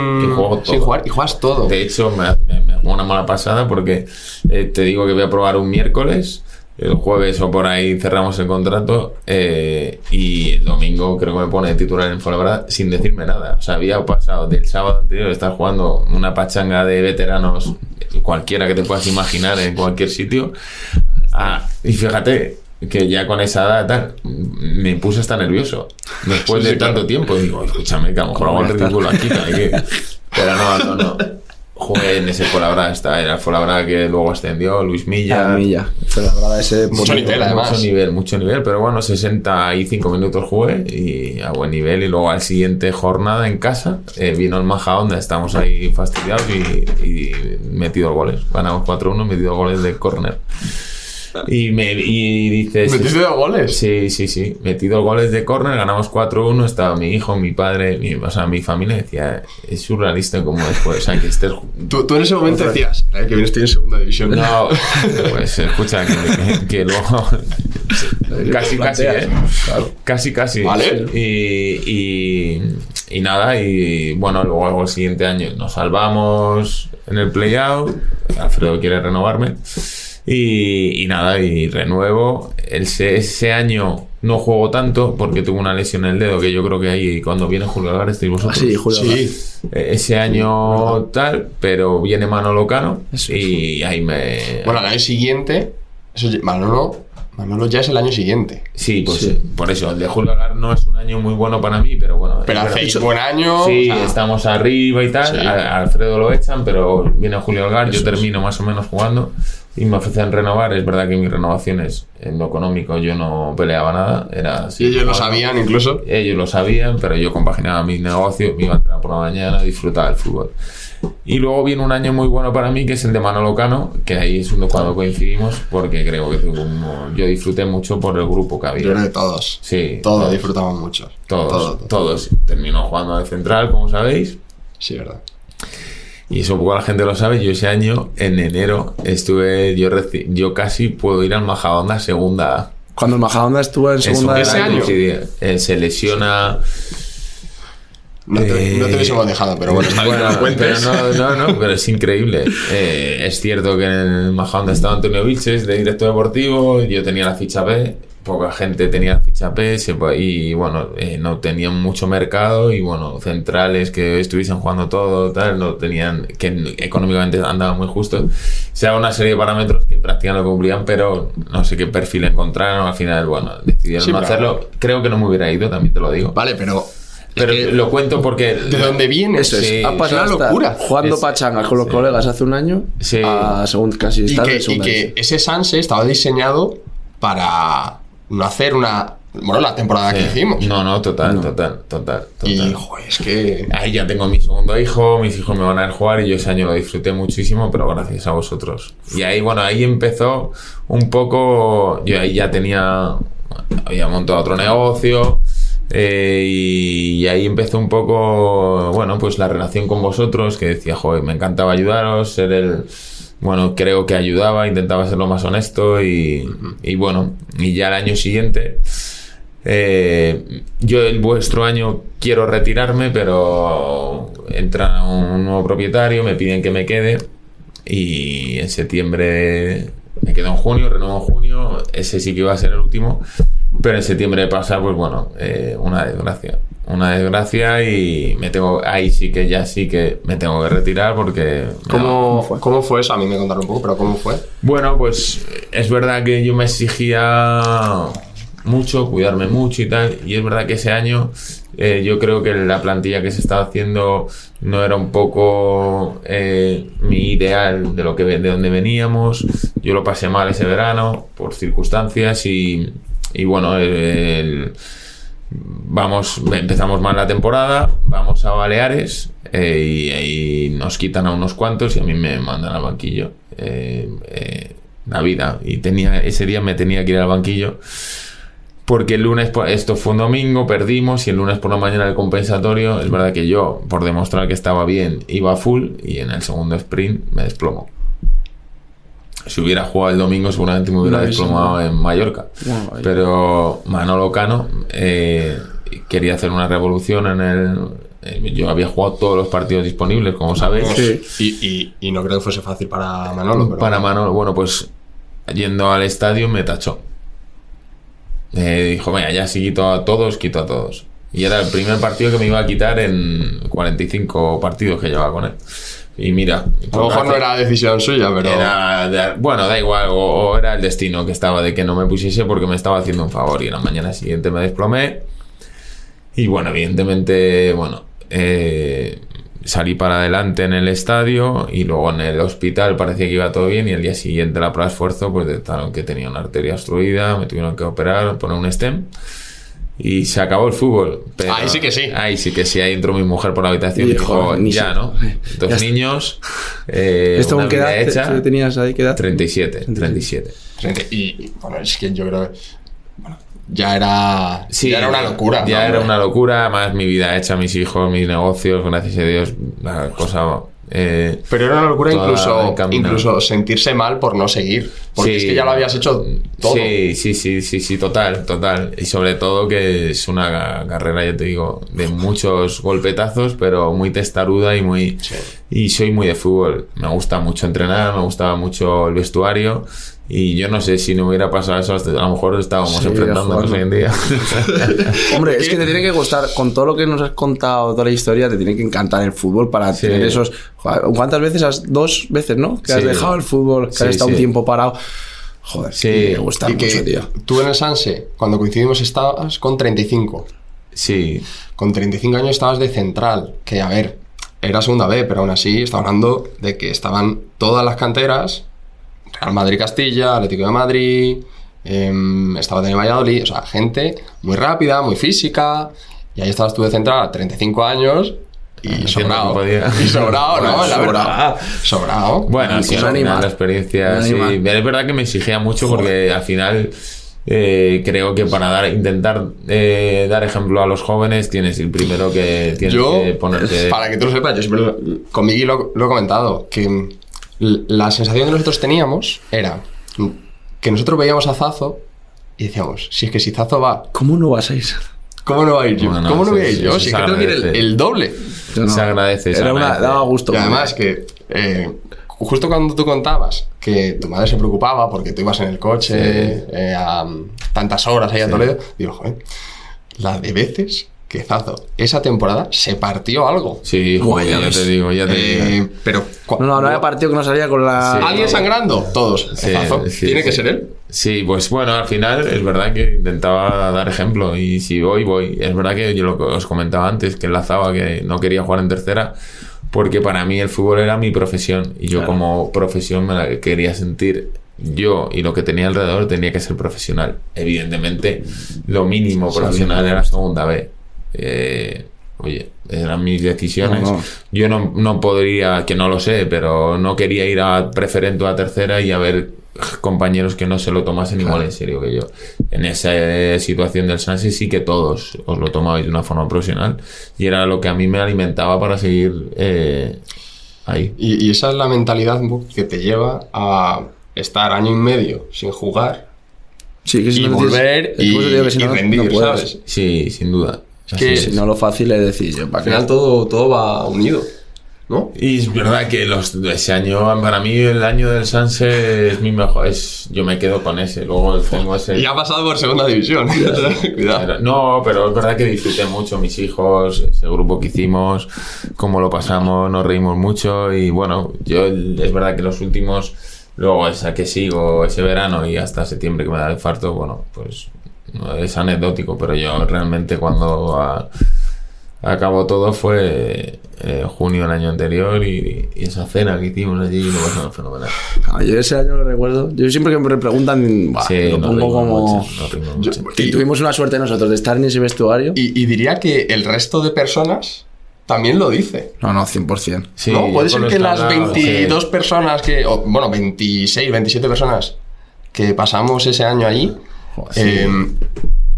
sin jugar y juegas todo. De hecho, me, me, me una mala pasada porque eh, te digo que voy a probar un miércoles. El jueves o por ahí cerramos el contrato eh, y el domingo creo que me pone titular en Fuenlabrada sin decirme nada. O sea, había pasado del sábado anterior estar jugando una pachanga de veteranos, cualquiera que te puedas imaginar en cualquier sitio. a- y fíjate que ya con esa edad tal, me puse hasta nervioso. Después Sí, de sí, tanto claro. tiempo, digo, escúchame, que a lo mejor hago el ¿Cómo voy a ridículo aquí. que- Pero no, no, no. Jugué en ese Fuenlabrada, está, era el Fuenlabrada que luego ascendió, Luis Milla. A mí ya. Fue la verdad ese Mucho bonito. nivel, además. Mucho nivel, mucho nivel, pero bueno, 65 minutos jugué y a buen nivel. Y luego al siguiente jornada en casa eh, vino el Majadahonda, estamos ahí fastidiados y, y metido goles. Ganamos 4-1, metido goles de córner. Y, me, y dices... ¿Metiste dos goles? Sí, sí, sí. Metido goles de córner, ganamos 4-1. Estaba mi hijo, mi padre, mi, o sea, mi familia. Decía, es surrealista como después. O sea, que estés Tú, tú en ese momento decías, "El año que viene estoy en segunda división. no, pues escucha, que, que- que luego. *laughs* casi, casi, ¿eh? Casi, casi. Vale. Y, y, y nada, y bueno, luego el siguiente año nos salvamos en el playout. Alfredo quiere renovarme. Y, y nada, y renuevo. El, se- ese año no juego tanto porque tuve una lesión en el dedo que yo creo que ahí cuando viene Julio estáis vosotros. Ah, sí, Julio Sí. Eh, Ese año tal, pero viene Manolo Cano Eso y ahí me... Bueno, al año siguiente, eso, Manolo, Manolo ya es el año siguiente. Sí, pues Sí. por eso, el de Julio Algar no es un año muy bueno para mí, pero bueno. Pero hacéis buen año. Sí, o sea, estamos arriba y tal. A, Alfredo lo echan, pero viene Julio Algar, yo termino más o menos jugando y me ofrecen renovar. Es verdad que mis renovaciones en lo económico yo no peleaba nada. Era Y ellos lo sabían incluso. Ellos lo sabían, pero yo compaginaba mis negocios, me iba a entrenar por la mañana, disfrutaba del fútbol. Y luego viene un año muy bueno para mí, que es el de Manolo Cano, que ahí es uno cuando coincidimos, porque creo que un- yo disfruté mucho por el grupo que había. Yo creo que todos. Sí, Todos todos, disfrutamos mucho. todos, Todo, todo. todos. Terminó jugando de central, como sabéis. Sí, verdad. Y eso poco la gente lo sabe. Yo ese año, en enero, estuve, yo, reci- yo casi puedo ir al Majadahonda segunda A. Cuando el Majadahonda estuvo en segunda ese año. coincidía. Eh, se lesiona No te, Eh, no te hubiésemos dejado, pero bueno, está bien que lo Pero cuentes. no, no, no, pero es increíble. Eh, es cierto que en el Majadahonda estaba Antonio Vilches de director deportivo, yo tenía la ficha B, poca gente tenía ficha po- y bueno, eh, no tenían mucho mercado y bueno, centrales que estuviesen jugando todo, tal, no tenían, que económicamente andaban muy justos. O sea, una serie de parámetros que prácticamente lo cumplían, pero no sé qué perfil encontraron. Al final, bueno, decidieron Sí, no hacerlo. Creo que no me hubiera ido, también te lo digo. Vale, pero. Pero lo cuento porque... ¿De dónde vienes? Eso es. Sí, ha pasado una locura. jugando pachangas con los sí. colegas hace un año Sí. a segunda, casi Y que, y que ese Sanse estaba diseñado para no hacer una. Bueno, la temporada que hicimos. No, no, total, total, total, total. Y, joder, es que. Ahí ya tengo mi segundo hijo, mis hijos me van a ver jugar y yo ese año lo disfruté muchísimo, pero gracias a vosotros. Y ahí, bueno, ahí empezó un poco, yo ahí ya tenía, había montado otro negocio eh, y, y ahí empezó un poco, bueno, pues la relación con vosotros, que decía, joder, me encantaba ayudaros, ser el... Bueno, creo que ayudaba, intentaba ser lo más honesto y, bueno, y ya el año siguiente eh, yo el vuestro año quiero retirarme, pero entra un nuevo propietario, me piden que me quede y en septiembre me quedo en junio, renuevo en junio, ese sí que iba a ser el último, pero en septiembre pasa, pues bueno, eh, una desgracia. Una desgracia y me tengo, ahí sí que ya sí que me tengo que retirar porque... ¿Cómo, ¿Cómo fue eso? A mí me contaron un poco, pero ¿cómo fue? Bueno, pues es verdad que yo me exigía mucho, cuidarme mucho y tal, y es verdad que ese año eh, yo creo que la plantilla que se estaba haciendo no era un poco eh, mi ideal de lo que de donde veníamos. Yo lo pasé mal ese verano por circunstancias y, y bueno, el- el- vamos, empezamos mal la temporada, vamos a Baleares eh, y ahí nos quitan a unos cuantos y a mí me mandan al banquillo. Eh, eh, la vida. Y tenía, ese día me tenía que ir al banquillo. Porque el lunes, por- esto fue un domingo, perdimos y el lunes por la mañana el compensatorio, es verdad que yo, por demostrar que estaba bien, iba full y en el segundo sprint me desplomo. Si hubiera jugado el domingo seguramente me hubiera desplomado en Mallorca. Pero Manolo Cano eh, quería hacer una revolución en el... eh, Yo había jugado todos los partidos disponibles, como sabéis. Sí. Y, y, y no creo que fuese fácil para Manolo. Pero... Para Manolo, bueno, pues yendo al estadio me tachó. Eh, dijo, venga, ya si quito a todos, quito a todos. Y era el primer partido que me iba a quitar en 45 partidos que llevaba con él. Y mira, A lo mejor no era decisión suya, pero. era de- bueno, da igual, o, o era el destino que estaba de que no me pusiese porque me estaba haciendo un favor. Y la mañana siguiente me desplomé. Y bueno, evidentemente, bueno, eh, salí para adelante en el estadio y luego en el hospital parecía que iba todo bien y el día siguiente la prueba de esfuerzo pues detectaron que tenía una arteria obstruida, me tuvieron que operar, poner un stem y se acabó el fútbol. pero- Ahí sí que sí. Ahí sí que sí, ahí entró mi mujer por la habitación y Dijo, ya, ¿no? Dos Ya niños, eh, *laughs* ¿Esto una con qué vida edad hecha, te- tenías ahí? ¿Qué edad? 37, 37. Gente, Y, y, bueno, es que yo creo que. Bueno, ya era. Sí, ya era una locura. Ya ¿no? era una locura, más mi vida hecha, mis hijos, mis negocios, gracias a Dios, la cosa... eh, Pero era una locura incluso, incluso sentirse mal por no seguir. Porque Sí. es que ya lo habías hecho todo. Sí, sí, sí, sí, sí, total, total. Y sobre todo que es una ca- carrera, ya te digo, de muchos golpetazos, pero muy testaruda y muy... Sí. Y soy muy de fútbol. Me gusta mucho entrenar, me gustaba mucho el vestuario. Y yo no sé si no hubiera pasado eso, hasta- a lo mejor estábamos Sí, enfrentándonos hoy en día. *laughs* Hombre, es que te tiene que gustar, con todo lo que nos has contado, toda la historia, te tiene que encantar el fútbol para Sí. tener esos. ¿Cuántas veces has.? Dos veces, ¿no? Que has Sí. dejado el fútbol, que Sí, has estado un tiempo parado. Joder, Sí. sí. me gusta Y mucho, que tío. tú en el Sanse, cuando coincidimos, estabas con 35. Sí, Con 35 años estabas de central. Que a ver, era segunda B, pero aún así está hablando de que estaban todas las canteras: Real Madrid Castilla, Atlético de Madrid, em, estaba de Valladolid. O sea, gente muy rápida, muy física. Y ahí estabas tú de central, 35 años. Y sobrado. *laughs* Y sobrado, ¿no? La sobrado. verdad. Sobrado. Bueno, sí, ánima. final la experiencia. Sí, es verdad que me exigía mucho porque al final eh, creo que para dar, intentar eh, dar ejemplo a los jóvenes tienes el primero que tienes Yo, que ponerte. para que tú lo sepas, yo siempre lo- con Miguel lo, lo he comentado, que la sensación que nosotros teníamos era que nosotros veíamos a Zazo y decíamos, si es que si Zazo va, ¿Cómo no vas a ir? ¿cómo no va a ir yo? Bueno, ¿Cómo no sí, voy a ir sí, yo? Si es se que tengo que ir el, agradece. el doble. No. Se agradece, se Era una, agradece. daba gusto. Y además que eh, justo cuando tú contabas que tu madre se preocupaba porque tú ibas en el coche eh, a tantas horas ahí a Toledo, digo, joder, la de veces que Zazo esa temporada se partió algo. Sí, joder, ya te digo, ya te digo. Eh, pero No, no, no había partido que no salía con la. Sí. ¿Alguien sangrando? Todos. Sí, Tiene que ser él. Sí, pues bueno, al final es verdad que intentaba dar ejemplo y si voy, voy. Es verdad que yo lo que os comentaba antes, que enlazaba que no quería jugar en tercera porque para mí el fútbol era mi profesión y yo Claro. como profesión me la quería sentir yo y lo que tenía alrededor tenía que ser profesional. Evidentemente, lo mínimo profesional era segunda B. Eh, oye, eran mis decisiones. No, no. Yo no, no podría, que no lo sé, pero no quería ir a preferente o a tercera y a ver compañeros que no se lo tomasen igual en serio que yo. En esa eh, situación del Sanse sí que todos os lo tomabais de una forma profesional y era lo que a mí me alimentaba para seguir eh, ahí. Y, y esa es la mentalidad que te lleva a estar año y medio sin jugar Sí, que si y volver y, y rendir. ¿sabes? Sí, sin duda. Es que- Si no, lo fácil es decir yo, Al ¿para final todo, todo va unido, ¿no? Y es verdad que los, ese año, para mí, el año del Sanse es mi mejor. Es, yo me quedo con ese. Luego tengo ese. Y ha pasado por segunda división. *laughs* Cuidado. Pero- No, pero es verdad que disfruté mucho mis hijos, ese grupo que hicimos, cómo lo pasamos, nos reímos mucho y bueno, yo es verdad que los últimos, luego esa que sigo ese verano y hasta septiembre que me da el infarto, bueno, pues es anecdótico, pero yo realmente cuando a- acabó todo fue eh, junio del año anterior y, y esa cena que hicimos allí lo pasamos fenomenal. Ah, yo ese año lo recuerdo. Yo siempre que me preguntan, bah, Sí, lo pongo como. mucho. Y tuvimos una suerte nosotros de estar en ese vestuario. Y, y diría que el resto de personas también lo dice. No, no, 100%. Sí, ¿no? Puede ser que las hablaba, 22 sí. personas que, o, bueno, 26, 27 personas que pasamos ese año allí, sí. eh,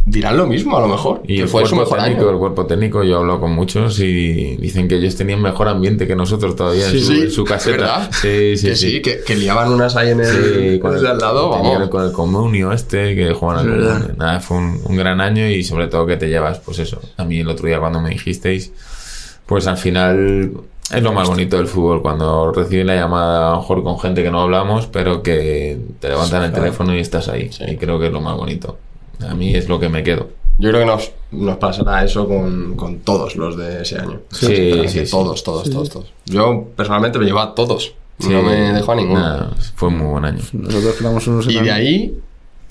dirán lo mismo a lo mejor. Y que el fue su cuerpo mejor técnico, año. el cuerpo técnico, yo hablo con muchos y dicen que ellos tenían mejor ambiente que nosotros todavía en, su, sí, en su caseta. ¿verdad? Sí, sí, que sí. que, que liaban unas ahí en el, con el de al lado, con el comunio este que jugaban al. Nada, fue un, un gran año y sobre todo que te llevas, pues eso. A mí el otro día cuando me dijisteis, pues al final es lo más bonito del fútbol, cuando recibes la llamada a lo mejor con gente que no hablamos, pero que te levantan el teléfono y estás ahí. Y creo que es lo más bonito. A mí es lo que me quedo. Yo creo que nos, nos pasará eso con, con todos los de ese año. Sí, sí, sí. Todos, todos, todos, todos. Yo personalmente me llevo a todos. Sí. No me dejo a ninguno. Nada, fue un muy buen año. Nosotros quedamos unos Y de ahí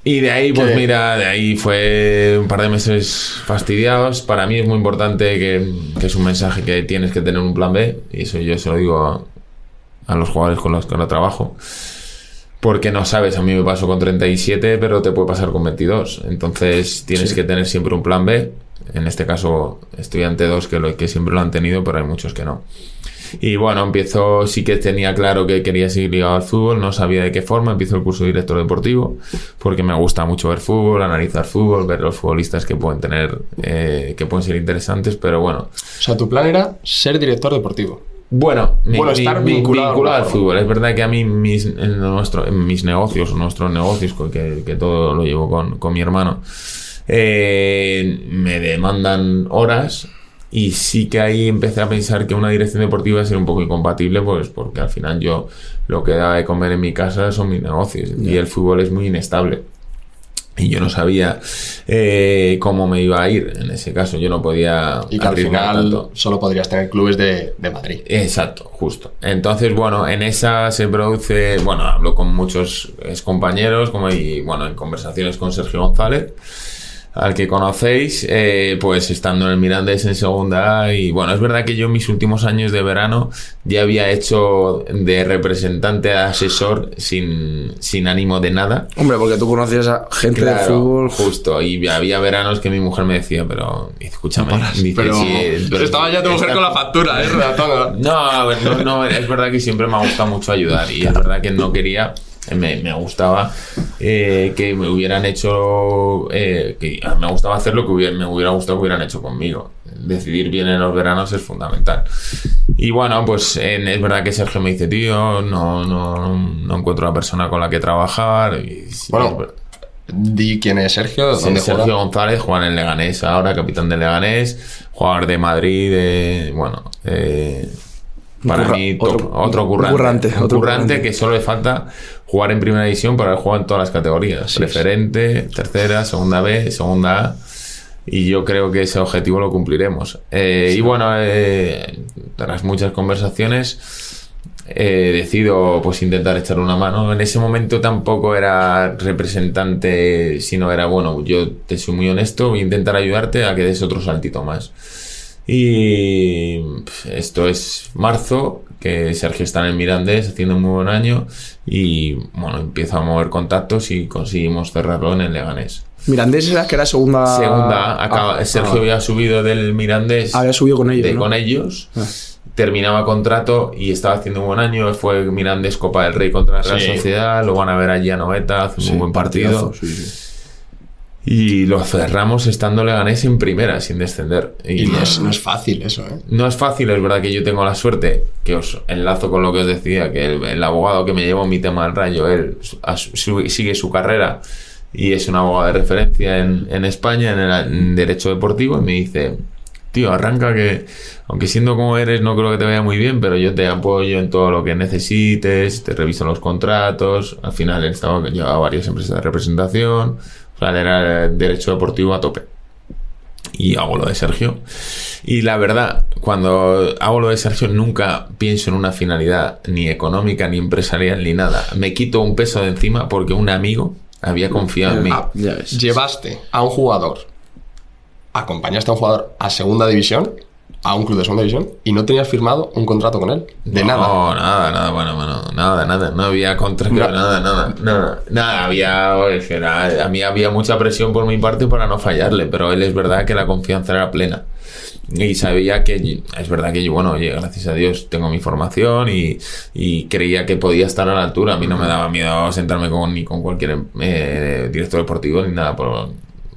Y de ahí, pues Que- mira, de ahí fue un par de meses fastidiados. Para mí es muy importante que, que es un mensaje que tienes que tener un plan B. Y eso yo se lo digo a, a los jugadores con los que ahora trabajo. Porque no sabes, a mí me pasó con 37, pero te puede pasar con 22. Entonces tienes que tener siempre un plan B. En este caso, estudiante 2, que, lo, que siempre lo han tenido, pero hay muchos que no. Y bueno, empiezo, sí que tenía claro que quería seguir ligado al fútbol, no sabía de qué forma, empiezo el curso de director deportivo, porque me gusta mucho ver fútbol, analizar fútbol, ver los futbolistas que pueden tener, eh, que pueden ser interesantes, pero bueno. O sea, tu plan era ser director deportivo. Bueno, mi- Bueno, mi- estar mi- vinculado al fútbol. Es verdad que a mí mis, en, nuestro, en mis negocios, nuestros negocios, que, que todo lo llevo con, con mi hermano, eh, me demandan horas y sí que ahí empecé a pensar que una dirección deportiva es un poco incompatible, pues porque al final yo lo que daba de comer en mi casa son mis negocios y el fútbol es muy inestable. Y yo no sabía eh, cómo me iba a ir en ese caso. Yo no podía Y que al final tanto. solo podrías tener clubes de, de Madrid. Exacto, justo. Entonces, bueno, en esa se produce, bueno, hablo con muchos compañeros, como y bueno, en conversaciones con Sergio González, al que conocéis, eh, pues estando en el Mirandés en segunda A, y bueno, es verdad que yo en mis últimos años de verano ya había hecho de representante a asesor sin, sin ánimo de nada. Hombre, porque tú conocías a gente de fútbol. justo. Y había veranos que mi mujer me decía, pero escúchame, dice, Pero, "Sí, pero estaba ya tu mujer esta- con la factura, ¿eh? *laughs* No, no, no, es verdad que siempre me ha gustado mucho ayudar y es verdad que no quería, me, me gustaba eh, que me hubieran hecho, eh, que me gustaba hacer lo que hubiera, me hubiera gustado que hubieran hecho conmigo. Decidir bien en los veranos es fundamental. Y bueno, pues en- es verdad que Sergio me dice, tío, no, no, no encuentro una persona con la que trabajar. Y, sí, Bueno, es Di quién es Sergio, Sí, dónde Sergio juega. González juega en el Leganés ahora, capitán del Leganés, jugador de Madrid, de, bueno, eh, para curra- mí top, otro- otro, currante, currante, otro currante currante. que solo le falta jugar en primera división para jugar en todas las categorías, preferente, tercera, segunda B, segunda A. Y yo creo que ese objetivo lo cumpliremos. Eh, Y bueno, eh, tras muchas conversaciones, eh, decido pues intentar echar una mano. En ese momento tampoco era representante, sino era, bueno, yo te soy muy honesto, voy a intentar ayudarte a que des otro saltito más. Y esto es marzo, que Sergio está en el Mirandés haciendo un muy buen año y bueno, empiezo a mover contactos y conseguimos cerrarlo en el Leganés. Mirandés era que era segunda. Segunda, acaba- Ah, Sergio ah, había subido del Mirandés había subido con ellos. de- ¿no? con ellos. Ah. Terminaba contrato y estaba haciendo un buen año. Fue Mirandés Copa del Rey contra la Real Sí. Sociedad. Lo van a ver allí a Noeta. Hace Sí, un buen partido. partidazo, sí, sí. Y lo cerramos estando Leganés en primera, sin descender. Y no es, no es fácil eso, ¿eh? No es fácil, es verdad que yo tengo la suerte, que os enlazo con lo que os decía, que el, el abogado que me llevó mi tema del rayo, él a su- su- sigue su carrera y es un abogado de referencia en, en España, en, el, en derecho deportivo, y me dice, tío, arranca que, aunque siendo como eres, no creo que te vaya muy bien, pero yo te apoyo en todo lo que necesites, te reviso los contratos, al final él estaba, llevaba varias empresas de representación, o sea, era el derecho deportivo a tope y hago lo de Sergio. Y la verdad, cuando hago lo de Sergio, nunca pienso en una finalidad ni económica, ni empresarial, ni nada. Me quito un peso de encima porque un amigo había confiado en mí. Ah. Llevaste a un jugador, acompañaste a un jugador a segunda división, a un club de segunda división, y no tenías firmado un contrato con él. De no, nada. nada, nada, bueno, bueno, nada, nada, no había contra, nada, nada, nada, nada, había, que era- a mí había mucha presión por mi parte para no fallarle, pero él es verdad que la confianza era plena. Y sabía que, es verdad que yo, bueno, oye, gracias a Dios tengo mi formación y, y creía que podía estar a la altura. A mí no me daba miedo sentarme con, ni con cualquier eh, director deportivo ni nada, por,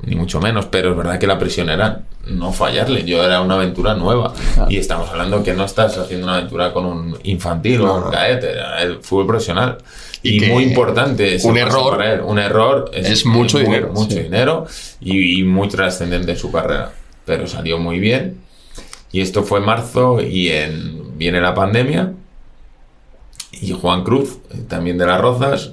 ni mucho menos, pero es verdad que la presión era no fallarle. Yo era una aventura nueva y estamos hablando que no estás haciendo una aventura con un infantil o un no. cadete, era el fútbol profesional. Y muy importante un error para él. Un error es mucho muy- dinero, Mucho sí. dinero y, y muy trascendente en su carrera. Pero salió muy bien. Y esto fue en marzo y en, viene la pandemia. Y Juan Cruz, eh, también de las Rozas,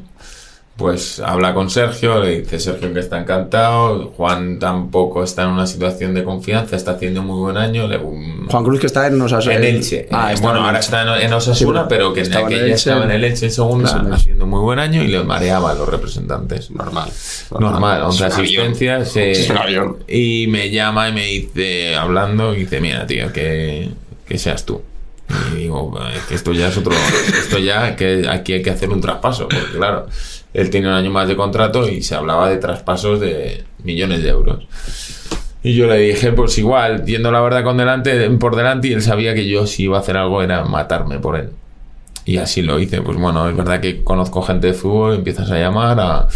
pues habla con Sergio, le dice Sergio que está encantado, Juan tampoco está en una situación de confianza, está haciendo muy buen año. le- Juan Cruz que está en Osasuna. en Elche. Ah, Eh, bueno, en ahora está en, en Osasuna, Sí, pero que en estaba en aquella estaba en el Elche en segunda, haciendo muy buen año y le mareaba a los representantes. Normal. Normal, 11 un avión. asistencias. eh, Es un avión. y me llama y me dice, hablando, y dice, mira, tío, que, que seas tú. Y digo, es que esto ya es otro. Esto ya, que aquí hay que hacer un traspaso, porque claro, él tiene un año más de contrato y se hablaba de traspasos de millones de euros. Y yo le dije, pues igual, yendo la verdad con delante, por delante, y él sabía que yo si iba a hacer algo era matarme por él. Y así lo hice. Pues bueno, es verdad que conozco gente de fútbol, empiezas a llamar a,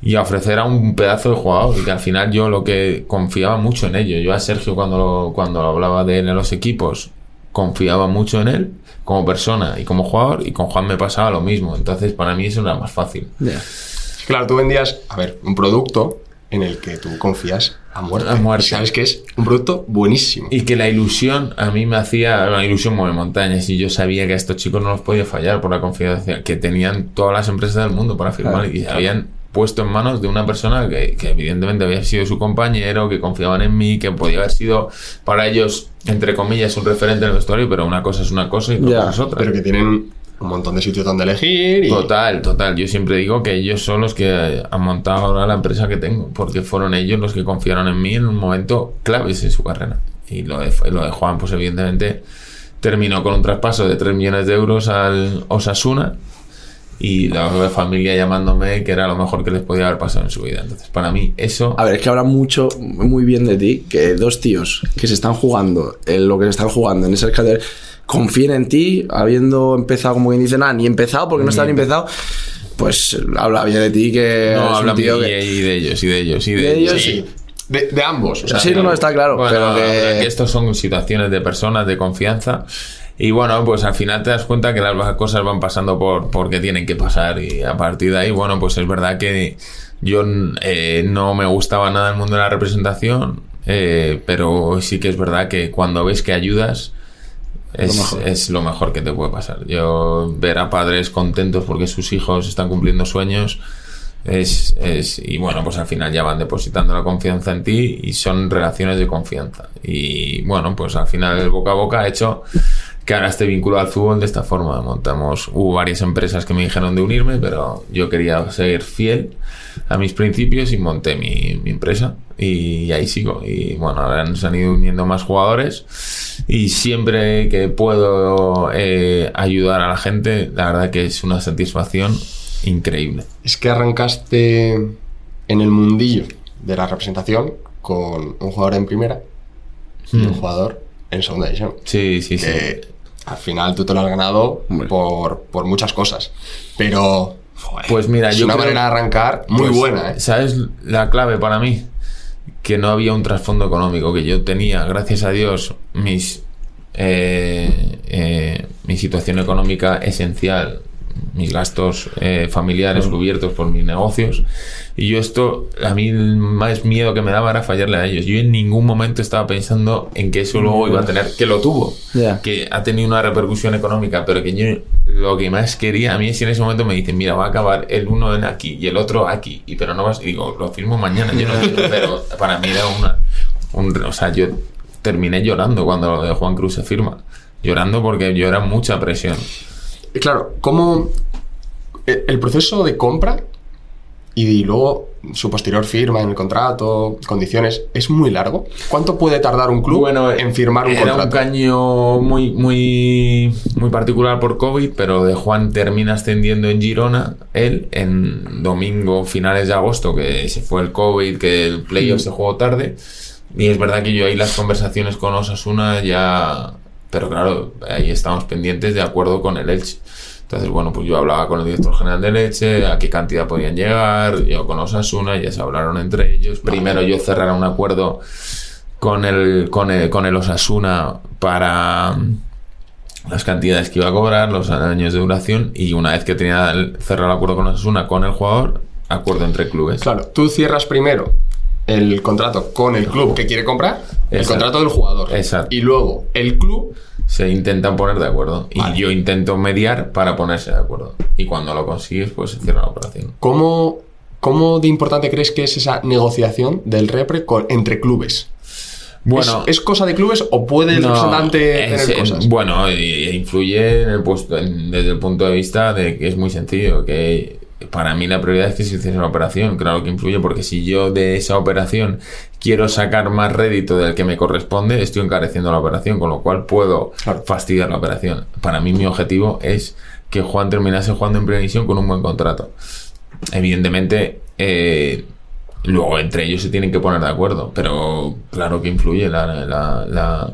y a ofrecer a un pedazo de jugador. Y que al final yo lo que confiaba mucho en ello. Yo a Sergio cuando lo, cuando lo hablaba de él en los equipos, confiaba mucho en él como persona y como jugador. Y con Juan me pasaba lo mismo. Entonces para mí eso era más fácil. Ya. Claro, tú vendías, a ver, un producto en el que tú confías a muerte. A muerte. Y sabes que es un producto buenísimo. Y que la ilusión a mí me hacía, la ilusión mueve montañas y yo sabía que a estos chicos no los podía fallar por la confianza que tenían todas las empresas del mundo para firmar Claro, y habían puesto en manos de una persona que, que evidentemente había sido su compañero, que confiaban en mí, que podía haber sido para ellos, entre comillas, un referente en el vestuario, pero una cosa es una cosa y otra cosa es otra. Pero que tienen un montón de sitios donde elegir y... Total, total. Yo siempre digo que ellos son los que han montado ahora la empresa que tengo, porque fueron ellos los que confiaron en mí en un momento claves en su carrera. Y lo de, lo de Juan, pues evidentemente terminó con un traspaso de 3 millones de euros al Osasuna y la familia llamándome que era lo mejor que les podía haber pasado en su vida. Entonces, para mí, eso... A ver, es que habla mucho, muy bien de ti, que dos tíos que se están jugando en lo que se están jugando en esas categorías confíen en ti, habiendo empezado, como quien dice, nada, ni empezado porque no está ni empezado, pues habla bien de ti, que no hablan tío que- y de ellos, y de ellos, y de, De ellos, Sí, de, de ambos. o sea, sí, no, no, está claro, Bueno, pero que... que... estos son situaciones de personas de confianza. Y bueno, pues al final te das cuenta que las cosas van pasando por porque tienen que pasar. Y a partir de ahí, bueno, pues es verdad que yo eh, no me gustaba nada el mundo de la representación. eh, pero sí que es verdad que cuando ves que ayudas. Es Lo mejor. es lo mejor que te puede pasar. Yo ver a padres contentos porque sus hijos están cumpliendo sueños es, es- y bueno, pues al final ya van depositando la confianza en ti y son relaciones de confianza. Y bueno, pues al final el boca a boca ha hecho que ahora esté vinculado al fútbol de esta forma. Montamos, hubo varias empresas que me dijeron de unirme, pero yo quería ser fiel a mis principios y monté mi, mi empresa y ahí sigo. Y bueno, ahora nos han ido uniendo más jugadores y siempre que puedo eh, ayudar a la gente, la verdad que es una satisfacción increíble. Es que arrancaste en el mundillo de la representación con un jugador en primera y un jugador en segunda división. Sí, sí, sí. Al final tú te lo has ganado por, por muchas cosas. Pero. joder, Pues mira, es yo una creo- manera de arrancar muy Pues, buena, ¿eh? ¿Sabes la clave para mí? Que no había un trasfondo económico, que yo tenía, gracias a Dios, mis eh, eh, mi situación económica esencial, mis gastos eh, familiares cubiertos por mis negocios. Y yo esto, a mí el más miedo que me daba era fallarle a ellos. Yo en ningún momento estaba pensando en que eso luego iba a tener, que lo tuvo, Ya. que ha tenido una repercusión económica, pero que yo lo que más quería, a mí es si en ese momento me dicen, mira, va a acabar el uno en aquí y el otro aquí, y pero no vas, y digo, lo firmo mañana, yo no *laughs* quiero, pero para mí era una, un, o sea, yo terminé llorando cuando lo de Juan Cruz se firma, llorando porque yo era mucha presión. Claro, ¿cómo. El el proceso de compra y luego su posterior firma en el contrato, condiciones, es muy largo. ¿Cuánto puede tardar un club en firmar un era contrato? un caño muy, muy, muy particular por COVID, pero de Juan termina ascendiendo en Girona, él, en domingo, finales de agosto, que se fue el COVID, que el playoff se jugó tarde. Y es verdad que yo ahí las conversaciones con Osasuna ya... Pero claro, ahí estamos pendientes de acuerdo con el Elche. Entonces, bueno, pues yo hablaba con el director general de Leche, a qué cantidad podían llegar, yo con Osasuna, ya se hablaron entre ellos. Primero yo cerrara un acuerdo con el, con el, con el Osasuna para mm, las cantidades que iba a cobrar, los años de duración, y una vez que tenía cerrado el acuerdo con Osasuna con el jugador, acuerdo entre clubes. Claro, tú cierras primero el contrato con el club que quiere comprar, el contrato del jugador. Exacto. Y luego el club se intentan poner de acuerdo. Y yo intento mediar para ponerse de acuerdo. Y cuando lo consigues, pues se cierra la operación. ¿Cómo, ¿Cómo de importante crees que es esa negociación del repre con- entre clubes? Bueno, ¿Es, es cosa de clubes o puede el No, representante es- tener cosas? Bueno, y- e influye en el puesto, en- desde el punto de vista de que es muy sencillo, que para mí la prioridad es que se hiciese una operación, claro que influye, porque si yo de esa operación quiero sacar más rédito del que me corresponde, estoy encareciendo la operación, con lo cual puedo Claro. fastidiar la operación. Para mí mi objetivo es que Juan terminase jugando en previsión con un buen contrato. Evidentemente, eh, luego entre ellos se tienen que poner de acuerdo, pero claro que influye la, la, la,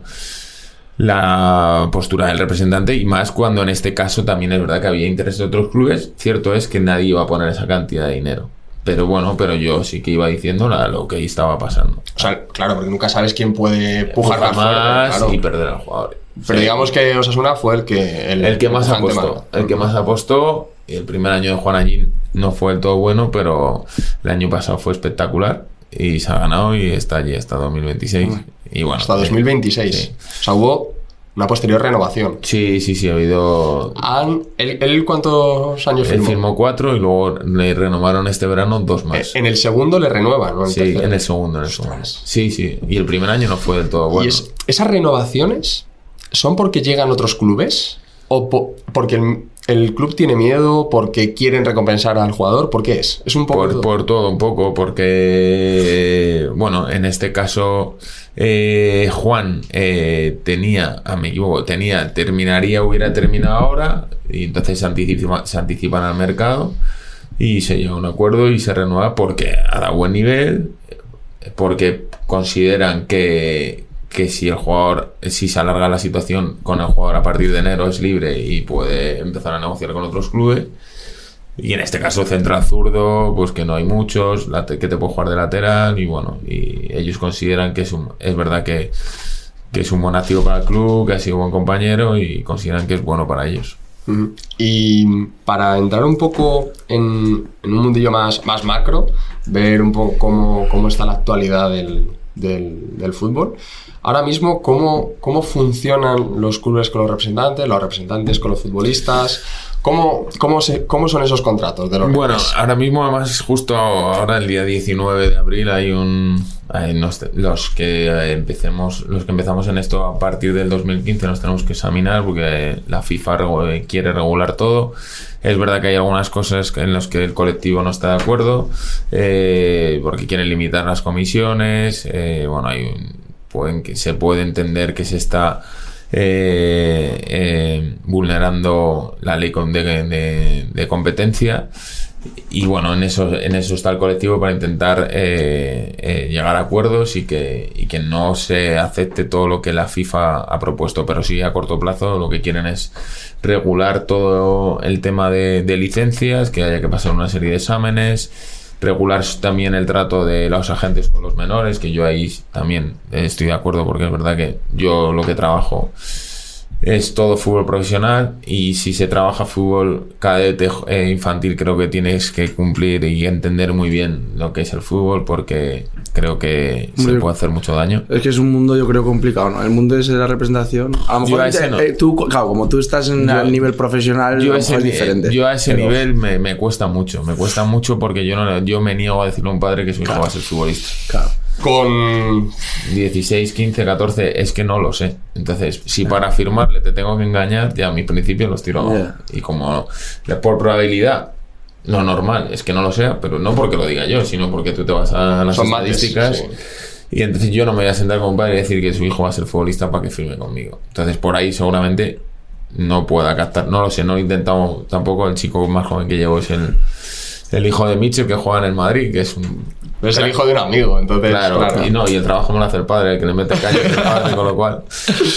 la postura del representante y más cuando en este caso también es verdad que había interés de otros clubes. Cierto es que nadie iba a poner esa cantidad de dinero. Pero bueno, pero yo sí que iba diciendo la- lo que ahí estaba pasando. O sea, claro, porque nunca sabes quién puede pujar más, fuerte, más claro. y perder al jugador. Pero Sí. digamos que Osasuna fue el que... El que más apostó. El que más apostó. El primer año de Juan Allín no fue del todo bueno, pero el año pasado fue espectacular. Y se ha ganado y está allí hasta 2026. Y bueno. Hasta eh, 2026. sí. O sea, hubo una posterior renovación. Sí, sí, sí, ha habido. Han- ¿él, él cuántos años Él firmó? firmó cuatro y luego le renovaron este verano dos Eh, más. En el segundo le renuevan, ¿no? Sí, tercero. en el segundo, en el segundo. Ostras. Sí, sí. Y el primer año no fue del todo bueno. ¿Y es- esas renovaciones son porque llegan otros clubes? ¿O po- porque el, el club tiene miedo? ¿Porque quieren recompensar al jugador? ¿Por qué es? Es un poco... Por, todo. por todo un poco, porque, bueno, en este caso, eh, Juan eh, tenía, a me equivoco, tenía, terminaría, hubiera terminado ahora, y entonces se, anticipa- se anticipan al mercado y se llega a un acuerdo y se renueva porque ha dado buen nivel, porque consideran que, que si el jugador, si se alarga la situación con el jugador a partir de enero es libre y puede empezar a negociar con otros clubes. Y en este caso central zurdo, pues que no hay muchos, que te puede jugar de lateral y bueno, y ellos consideran que es un, es verdad que, que es un buen activo para el club, que ha sido un buen compañero y consideran que es bueno para ellos. Y para entrar un poco en, un mundillo más, más macro, ver un poco cómo, cómo está la actualidad del- del fútbol. Ahora mismo, ¿cómo, ¿cómo funcionan los clubes con los representantes, los representantes con los futbolistas? ¿Cómo, cómo, se, cómo son esos contratos de los Bueno, ahora mismo, además, justo ahora, el día 19 de abril, hay un. hay nos- los que eh, empecemos, los que empezamos en esto a partir del 2015 nos tenemos que examinar porque la FIFA regu- quiere regular todo. Es verdad que hay algunas cosas en las que el colectivo no está de acuerdo, eh, porque quieren limitar las comisiones. eh, bueno, hay un- pueden, que se puede entender que se está eh, eh, vulnerando la ley de, de- de competencia. Y bueno, en eso, en eso está el colectivo para intentar eh, eh, llegar a acuerdos y que, y que no se acepte todo lo que la FIFA ha propuesto. Pero sí, a corto plazo lo que quieren es regular todo el tema de, de licencias, que haya que pasar una serie de exámenes, regular también el trato de los agentes con los menores, que yo ahí también estoy de acuerdo porque es verdad que yo lo que trabajo es todo fútbol profesional y si se trabaja fútbol cadete eh, infantil creo que tienes que cumplir y entender muy bien lo que es el fútbol porque creo que se puede hacer mucho daño. Es que es un mundo, yo creo, complicado, ¿no? El mundo ese de la representación. A lo mejor a ese eh, no. eh, tú, claro, como tú estás en Yo- el nivel profesional, Yo a ese, es diferente. yo a ese Pero- nivel me, me cuesta mucho, me cuesta mucho porque yo no yo me niego a decirle a un padre que su hijo va a ser futbolista. Claro. Con... 16, 15, 14, es que no lo sé. Entonces, si para firmarle te tengo que engañar, ya a mi principio los tiro abajo. Y como por probabilidad, lo normal es que no lo sea, pero no porque lo diga yo, sino porque tú te vas a las Son mates, estadísticas. sí. Y entonces yo no me voy a sentar con un padre y decir que su hijo va a ser futbolista para que firme conmigo. Entonces, por ahí seguramente no pueda captar. No lo sé, no intentado tampoco. El chico más joven que llevo es el, el hijo de Mitchell que juega en el Madrid, que es un Es el hijo de un amigo, entonces... Claro, claro. y no, y el trabajo me lo hace el padre, el que le mete caña es el padre, con lo cual,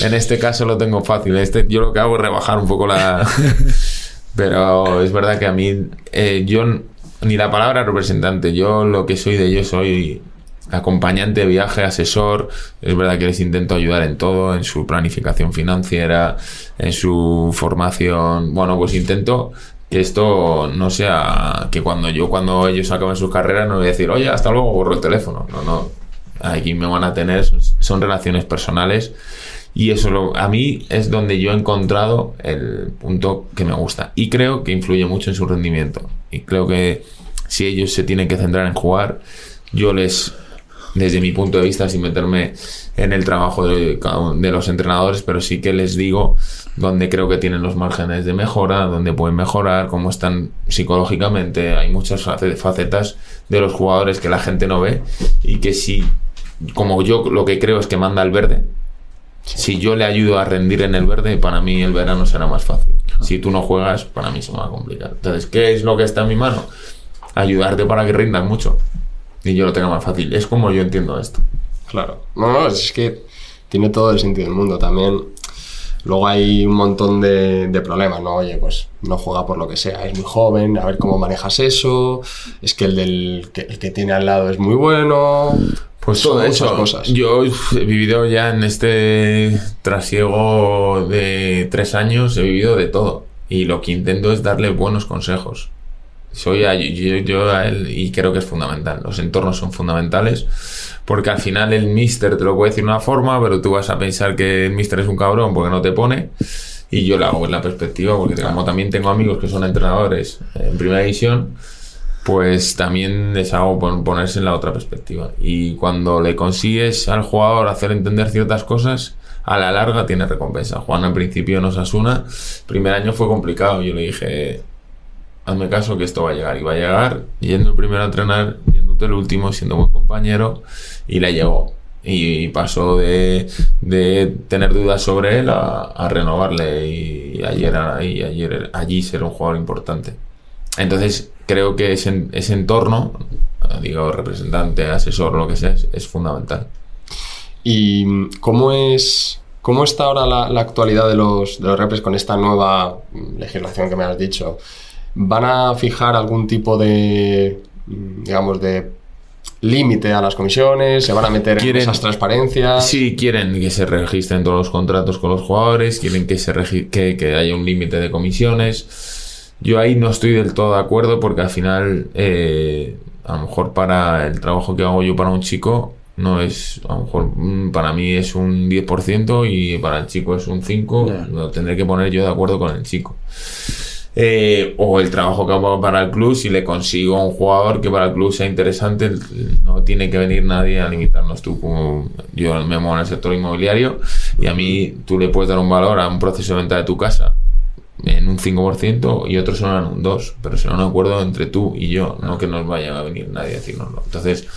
en este caso lo tengo fácil. Este, yo lo que hago es rebajar un poco la. *laughs* Pero es verdad que a mí, eh, yo ni la palabra representante, yo lo que soy de ellos soy acompañante de viaje, asesor. Es verdad que les intento ayudar en todo, en su planificación financiera, en su formación. Bueno, pues intento que esto no sea que cuando yo, cuando ellos acaben sus carreras, no voy a decir, oye, hasta luego, borro el teléfono. No, no. Aquí me van a tener, son, relaciones personales Y eso lo- a mí es donde yo he encontrado el punto que me gusta. Y creo que influye mucho en su rendimiento. Y creo que si ellos se tienen que centrar en jugar, yo les, desde mi punto de vista, sin meterme en el trabajo de, los entrenadores, pero sí que les digo dónde creo que tienen los márgenes de mejora, dónde pueden mejorar, cómo están psicológicamente. Hay muchas face- facetas de los jugadores que la gente no ve y que si, como yo lo que creo es que manda el verde, si yo le ayudo a rendir en el verde, para mí el verano será más fácil. Si tú no juegas, para mí se me va a complicar. Entonces, ¿qué es lo que está en mi mano? Ayudarte para que rindas mucho y yo lo tenga más fácil. Es como yo entiendo esto. Claro. No, no, es que tiene todo el sentido del mundo. También luego hay un montón de, de problemas, ¿no? Oye, pues no juega por lo que sea, es muy joven, a ver cómo manejas eso. Es que el, del, que, el que tiene al lado es muy bueno. Pues todo muchas eso. cosas. Yo he vivido ya en este trasiego de tres años, he vivido de todo. Y lo que intento es darle buenos consejos. Soy yo, yo a él y creo que es fundamental. Los entornos son fundamentales porque al final el mister te lo puede decir de una forma, pero tú vas a pensar que el mister es un cabrón porque no te pone. Y yo le hago ver la perspectiva porque como también tengo amigos que son entrenadores en primera división, pues también les hago pon- ponerse en la otra perspectiva. Y cuando le consigues al jugador hacer entender ciertas cosas, a la larga tiene recompensa. Juan al principio nos asuna, primer año fue complicado. Yo le dije, hazme caso que esto va a llegar. Y va a llegar yendo el primero a entrenar, yéndote el último, siendo buen compañero, y le llegó. Y pasó de, de tener dudas sobre él a, renovarle y ayer, y ayer allí ser un jugador importante. Entonces, creo que ese, ese entorno, digo, representante, asesor, lo que sea, es, fundamental. ¿Y cómo es cómo está ahora la, actualidad de los, de los repres con esta nueva legislación que me has dicho? ¿Van a fijar algún tipo de, digamos, de límite a las comisiones? ¿Se van a meter Quieren- en esas transparencias? Sí, quieren que se registren todos los contratos con los jugadores, quieren que, se que, que haya un límite de comisiones. Yo ahí no estoy del todo de acuerdo porque al final, eh, a lo mejor para el trabajo que hago yo para un chico, no es, a lo mejor mm, para mí es un 10% y para el chico es un 5%, Ya. lo tendré que poner yo de acuerdo con el chico. Eh, o el trabajo que hago para el club, si le consigo a un jugador que para el club sea interesante, no tiene que venir nadie a limitarnos tú. Como yo me muevo en el sector inmobiliario y a mí tú le puedes dar un valor a un proceso de venta de tu casa en un 5% y otros son un 2%, pero será un acuerdo entre tú y yo, no que nos vaya a venir nadie a decirnoslo. Entonces,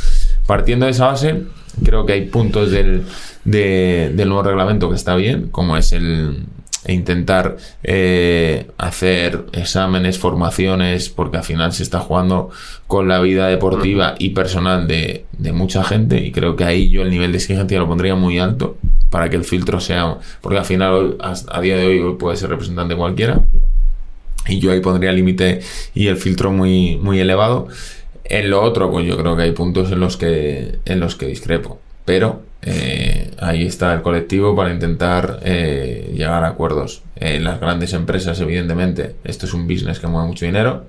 partiendo de esa base, creo que hay puntos del, de- del nuevo reglamento que está bien, como es el intentar eh, hacer exámenes, formaciones, porque al final se está jugando con la vida deportiva y personal de, de mucha gente y creo que ahí yo el nivel de exigencia lo pondría muy alto para que el filtro sea, porque al final a, a día de hoy, hoy puede ser representante cualquiera y yo ahí pondría el límite y el filtro muy, muy elevado. En lo otro, pues yo creo que hay puntos en los que, en los que discrepo. Pero eh, ahí está el colectivo para intentar eh, llegar a acuerdos. En las grandes empresas, evidentemente, esto es un business que mueve mucho dinero.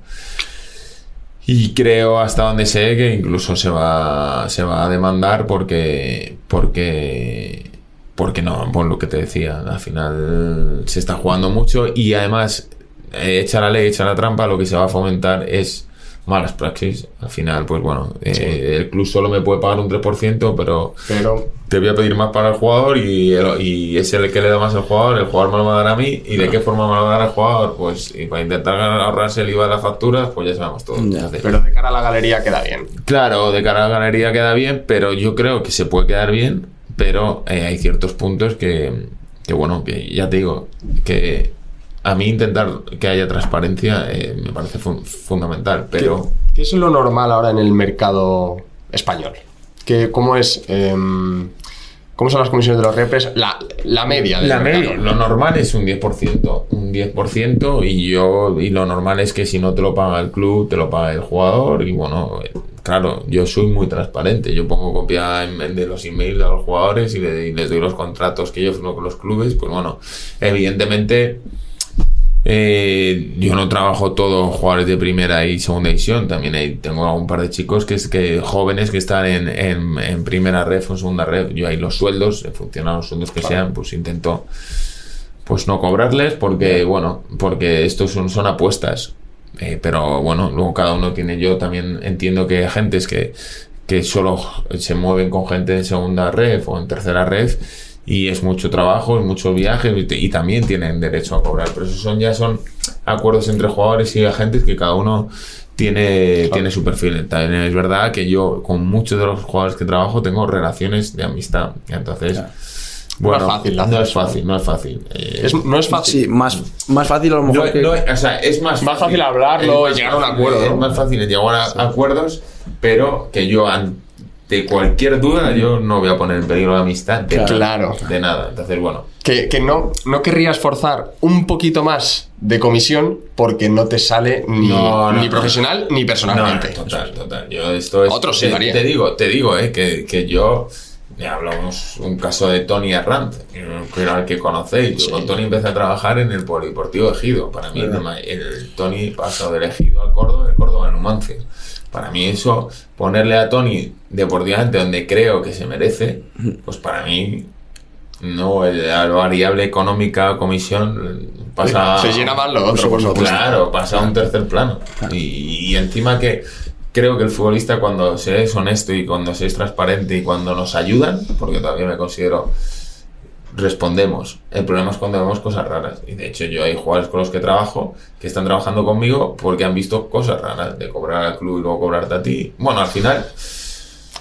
Y creo hasta donde sé que incluso se va, se va a demandar porque, porque, porque no, por lo que te decía, al final se está jugando mucho y además eh, echa la ley, echa la trampa, lo que se va a fomentar es malas praxis. Al final, pues bueno, eh, el club solo me puede pagar un 3%, pero Pero te voy a pedir más para el jugador y, el- y es el que le da más al jugador, el jugador me lo va a dar a mí. ¿Y de qué forma me lo va a dar al jugador? Pues y para intentar ahorrarse el IVA de las facturas, pues ya sabemos todo. Ya. Pero de cara a la galería queda bien. Claro, de cara a la galería queda bien, pero yo creo que se puede quedar bien, pero eh, hay ciertos puntos que, que, bueno, que ya te digo, que a mí intentar que haya transparencia eh, me parece fun- fundamental, pero... ¿Qué, qué es lo normal ahora en el mercado español? ¿Qué, ¿Cómo es? em, ¿Cómo son las comisiones de los repres? La, la media del La mercado. media, lo normal es un 10%, un 10% y yo y lo normal es que si no te lo paga el club, te lo paga el jugador y bueno, eh, claro, yo soy muy transparente, yo pongo copia en- en- de los emails a los jugadores y, le- y les doy los contratos que yo firmo con los clubes, pues bueno, evidentemente Eh, yo no trabajo todos jugadores de primera y segunda división. También hay, tengo un par de chicos que es que jóvenes que están en, en, en primera red o en segunda red. Yo ahí los sueldos, en función a los sueldos que sean, pues intento pues no cobrarles porque, bueno, porque estos son, son apuestas. Eh, pero bueno, luego cada uno tiene, yo también entiendo que hay gentes que, que solo se mueven con gente en segunda red o en tercera red y es mucho trabajo y muchos viajes y, te- y también tienen derecho a cobrar. Pero eso son ya son acuerdos entre jugadores y agentes que cada uno tiene, tiene su perfil. También es verdad que yo con muchos de los jugadores que trabajo tengo relaciones de amistad. Entonces, bueno, No es fácil no es fácil, no es fácil. Eh, Es- no es fácil. Sí, más, más fácil a lo mejor no, que... no, o sea, es más, Más fácil hablarlo es y más llegar a un fácil- acuerdo. Es más fácil llegar a acuerdos, pero que yo ante cualquier duda yo no voy a poner en peligro la amistad de, Claro. de nada. Entonces, bueno, Que, que no, no querrías forzar un poquito más de comisión porque no te sale ni, No, no, ni no. profesional ni no, personalmente. total, total. Yo esto es, Otros sí te, digo, te digo, eh, que, que yo ya hablamos un caso de Tony Arrant, que era el que conocéis. Yo Sí. con Tony empecé a trabajar en el Polideportivo Ejido. Para mí, el Tony pasó del Ejido al Córdoba, el Córdoba al Numancia. Para mí eso, ponerle a Tony deportivamente donde creo que se merece, pues para mí no, la variable económica, comisión, pasa... Se llena más lo otro, por supuesto. Claro, pasa a un tercer plano. Y, y encima que creo que el futbolista cuando se es honesto y cuando se es transparente y cuando nos ayudan, porque todavía me considero respondemos. El problema es cuando vemos cosas raras. Y de hecho yo hay jugadores con los que trabajo que están trabajando conmigo porque han visto cosas raras de cobrar al club y luego cobrarte a ti. Bueno, al final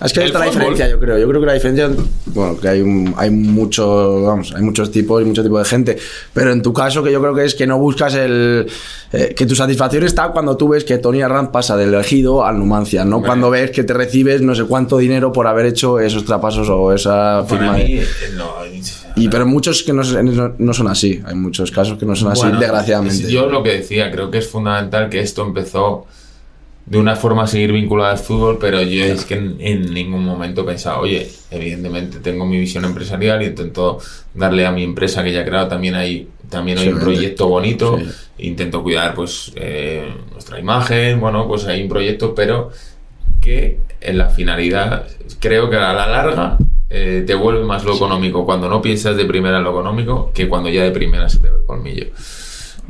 Es que ahí está la diferencia, yo creo. Yo creo que la diferencia, bueno, que hay, un- hay mucho, vamos, hay muchos tipos y mucho tipo de gente. Pero en tu caso, que yo creo que es que no buscas el. eh, que tu satisfacción está cuando tú ves que Tony Arranz pasa del elegido al Numancia, no cuando ves que te recibes no sé cuánto dinero por haber hecho esos trapasos o esa firma. para de- mí, eh, no, Y pero muchos que no, no- son así. Hay muchos casos que no son así, Bueno, desgraciadamente. Yo lo que decía, creo que es fundamental que esto empezó de una forma a seguir vinculada al fútbol, pero yo es que en, en ningún momento pensaba, oye, evidentemente tengo mi visión empresarial y intento darle a mi empresa que ya he creado también hay también hay un proyecto bonito, Sí. intento cuidar pues eh, nuestra imagen, bueno, pues hay un proyecto, pero que en la finalidad creo que a la larga eh, te vuelve más lo económico cuando no piensas de primera en lo económico que cuando ya de primera se te ve el colmillo.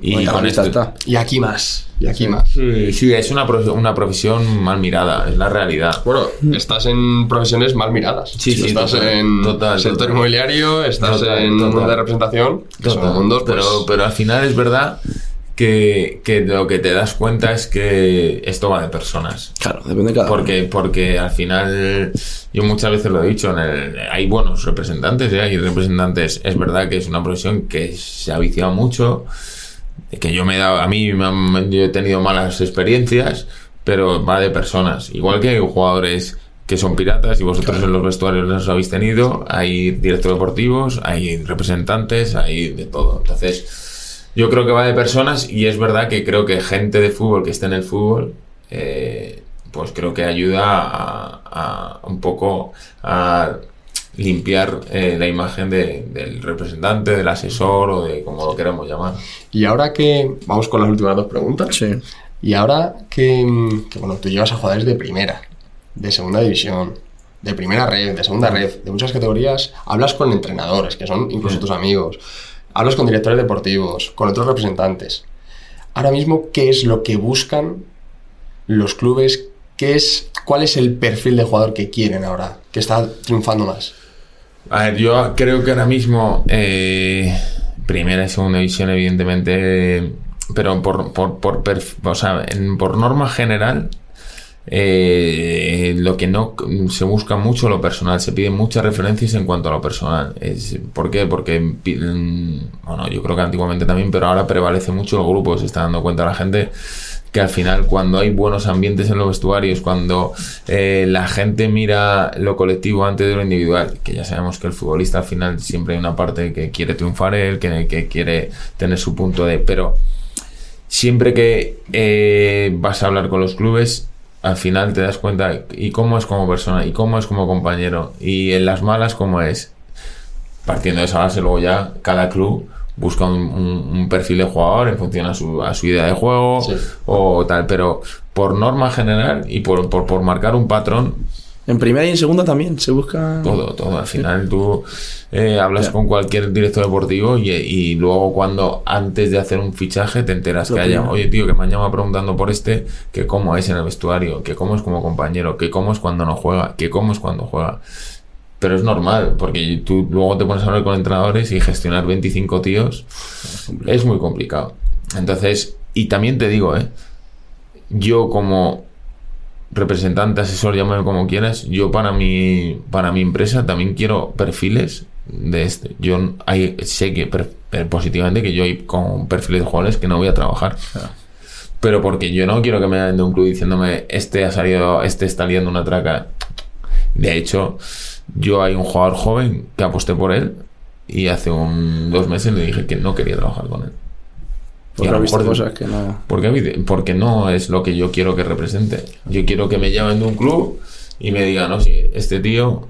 Y Bueno, con esto está. Y aquí más. Y aquí más. Sí, sí, es una, una profesión mal mirada, es la realidad. Bueno, estás en profesiones mal miradas. Sí, sí, Estás total, en total, sector total. inmobiliario, estás Total, en total. mundo de representación, que son mundos, pues, pero, pero al final es verdad que, que lo que te das cuenta es que esto va de personas. Claro, depende de cada uno. Porque, porque al final, yo muchas veces lo he dicho, en el- hay buenos representantes, ¿eh? hay representantes, es verdad que es una profesión que se ha viciado mucho, que yo me he dado, a mí me han- yo he tenido malas experiencias, pero va de personas. Igual que hay jugadores que son piratas y vosotros en los vestuarios los habéis tenido, hay directores deportivos, hay representantes, hay de todo. Entonces, yo creo que va de personas y es verdad que creo que gente de fútbol que esté en el fútbol, eh, pues creo que ayuda a, a un poco a limpiar eh, la imagen de- del representante, del asesor o de como lo queramos llamar. Y ahora que vamos con las últimas dos preguntas. Sí. Y ahora que, mm, que, bueno, tú llevas a jugadores de primera, de segunda división, de primera red, de segunda red, de muchas categorías, hablas con entrenadores, que son incluso tus amigos, hablas con directores deportivos, con otros representantes. Ahora mismo, ¿qué es lo que buscan los clubes? ¿Qué es, ¿Cuál es el perfil de jugador que quieren ahora, que está triunfando más? A ver, yo creo que ahora mismo eh, primera y segunda división, evidentemente, pero por, por, por, o sea, por norma general, eh, lo que no se busca mucho lo personal, se piden muchas referencias en cuanto a lo personal. ¿Por qué? Porque, bueno, yo creo que antiguamente también, pero ahora prevalece mucho el grupo, se está dando cuenta la gente que al final cuando hay buenos ambientes en los vestuarios, cuando eh, la gente mira lo colectivo antes de lo individual, que ya sabemos que el futbolista al final siempre hay una parte que quiere triunfar él, que, que quiere tener su punto de... Pero siempre que eh, vas a hablar con los clubes, al final te das cuenta y cómo es como persona, y cómo es como compañero, y en las malas cómo es. Partiendo de esa base, luego ya cada club busca un, un- un perfil de jugador en función a su, a su idea de juego Sí. o tal, pero por norma general y por, por, por marcar un patrón, En primera y en segunda también se busca. todo, todo. Al final tú eh, hablas con cualquier director deportivo y, y luego cuando antes de hacer un fichaje te enteras Lo que haya, oye tío, que me han llamado preguntando por este, que cómo es en el vestuario, que cómo es como compañero, que cómo es cuando no juega, que cómo es cuando juega. Pero es normal, porque tú luego te pones a hablar con entrenadores y gestionar 25 tíos es muy complicado. Entonces, y también te digo, ¿eh? yo como representante, asesor, llámame como quieras, yo para mi, para mi empresa también quiero perfiles de este. Yo hay, sé que per- per- positivamente que yo hay con perfiles de jugadores que no voy a trabajar. Pero porque yo no quiero que me vayan de un club diciéndome este ha salido, este está liando una traca. De hecho, yo hay un jugador joven que aposté por él y hace un dos meses le dije que no quería trabajar con él. Porque ha visto cosas que no. porque, porque no es lo que yo quiero que represente. Yo quiero que me llamen de un club y me digan, no, sí, este tío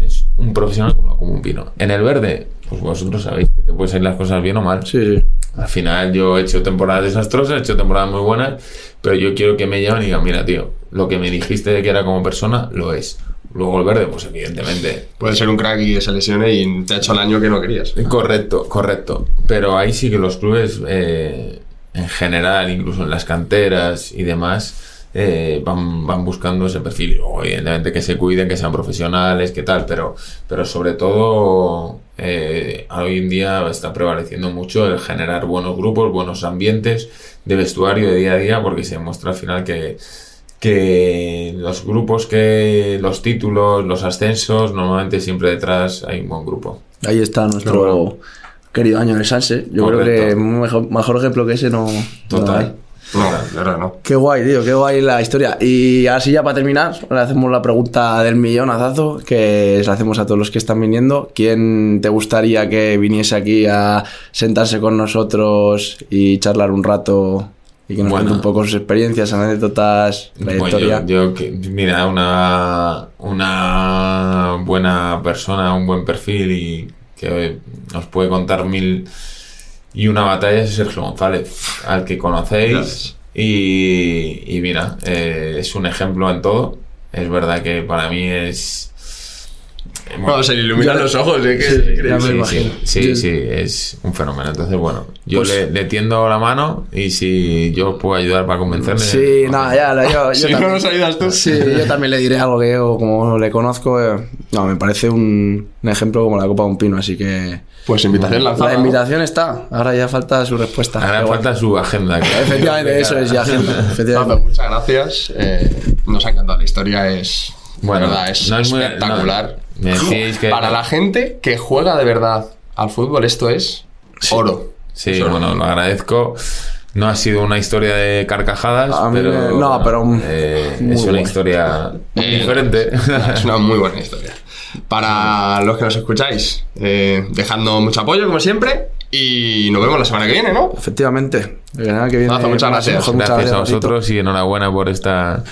es un profesional como, como un pino. En el verde, pues vosotros sabéis que te pueden salir las cosas bien o mal. Sí, sí. Al final yo he hecho temporadas desastrosas, he hecho temporadas muy buenas, pero yo quiero que me llamen y digan, mira, tío, lo que me dijiste de que era como persona, lo es. Luego el verde, pues evidentemente. Puede ser un crack y que se lesione y te ha hecho el año que no querías. Correcto, correcto. Pero ahí sí que los clubes, eh, en general, incluso en las canteras y demás, eh, van, van buscando ese perfil. Evidentemente, que se cuiden, que sean profesionales, que tal, pero, pero sobre todo, eh, hoy en día está prevaleciendo mucho el generar buenos grupos, buenos ambientes de vestuario de día a día, porque se demuestra al final que que los grupos que los títulos, los ascensos, normalmente siempre detrás hay un buen grupo. Ahí está nuestro querido año en el Sanse. Yo creo que un mejor, mejor ejemplo que ese no. Total. No, de verdad no. Qué guay, tío, qué guay la historia. Y así ya para terminar, le hacemos la pregunta del millón a Zazo, que la hacemos a todos los que están viniendo. ¿Quién te gustaría que viniese aquí a sentarse con nosotros y charlar un rato y que nos Bueno. cuente un poco sus experiencias, anécdotas, trayectoria? yo, yo que- mira, una, una buena persona, un buen perfil y que nos puede contar mil y una batalla es Sergio González, al que conocéis. Y mira, eh, es un ejemplo en todo. Es verdad que para mí es... Bueno, se le iluminan los ojos, ¿eh? Que Sí, es increíble. ya me Sí, imagino. sí, sí, Yo- sí, es un fenómeno. Entonces, bueno, yo Pues- le, le tiendo la mano y si yo puedo ayudar para convencerle. Sí, pues, nada, ya, la- yo, yo *laughs* Si no también- nos ayudas tú. Sí, yo también le diré algo que yo, como le conozco, eh, no, me parece un, un ejemplo como la copa de un pino, así que Pues invitación lanzada. la ¿no? invitación está, ahora ya falta su respuesta. Ahora Pero falta su agenda. *laughs* que- Efectivamente, eso es ya agenda. *laughs* Efectivamente. muchas gracias. Eh, nos ha encantado la historia, es. Bueno, verdad, es, no es muy- espectacular. no, me decíais que- Para la gente que juega de verdad al fútbol, esto es oro. Sí, Es oro. bueno, lo agradezco. No ha sido una historia de carcajadas, A pero, me- no, pero eh, es una historia *laughs* Eh, diferente. Es una muy buena historia. Para los que nos escucháis, eh, dejando mucho apoyo, como siempre. Y nos vemos la semana que viene, ¿no? Efectivamente. La semana que viene, muchas gracias. mejor, muchas Gracias a vosotros y enhorabuena por esta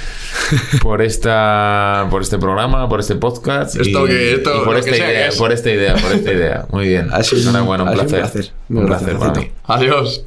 por esta por este programa, por este podcast Esto y, que- esto, y por lo esta que sea que idea, es. por esta idea, por esta idea. Muy bien. Un- enhorabuena, un sido un placer. placer. Muy Un placer para mí. Adiós.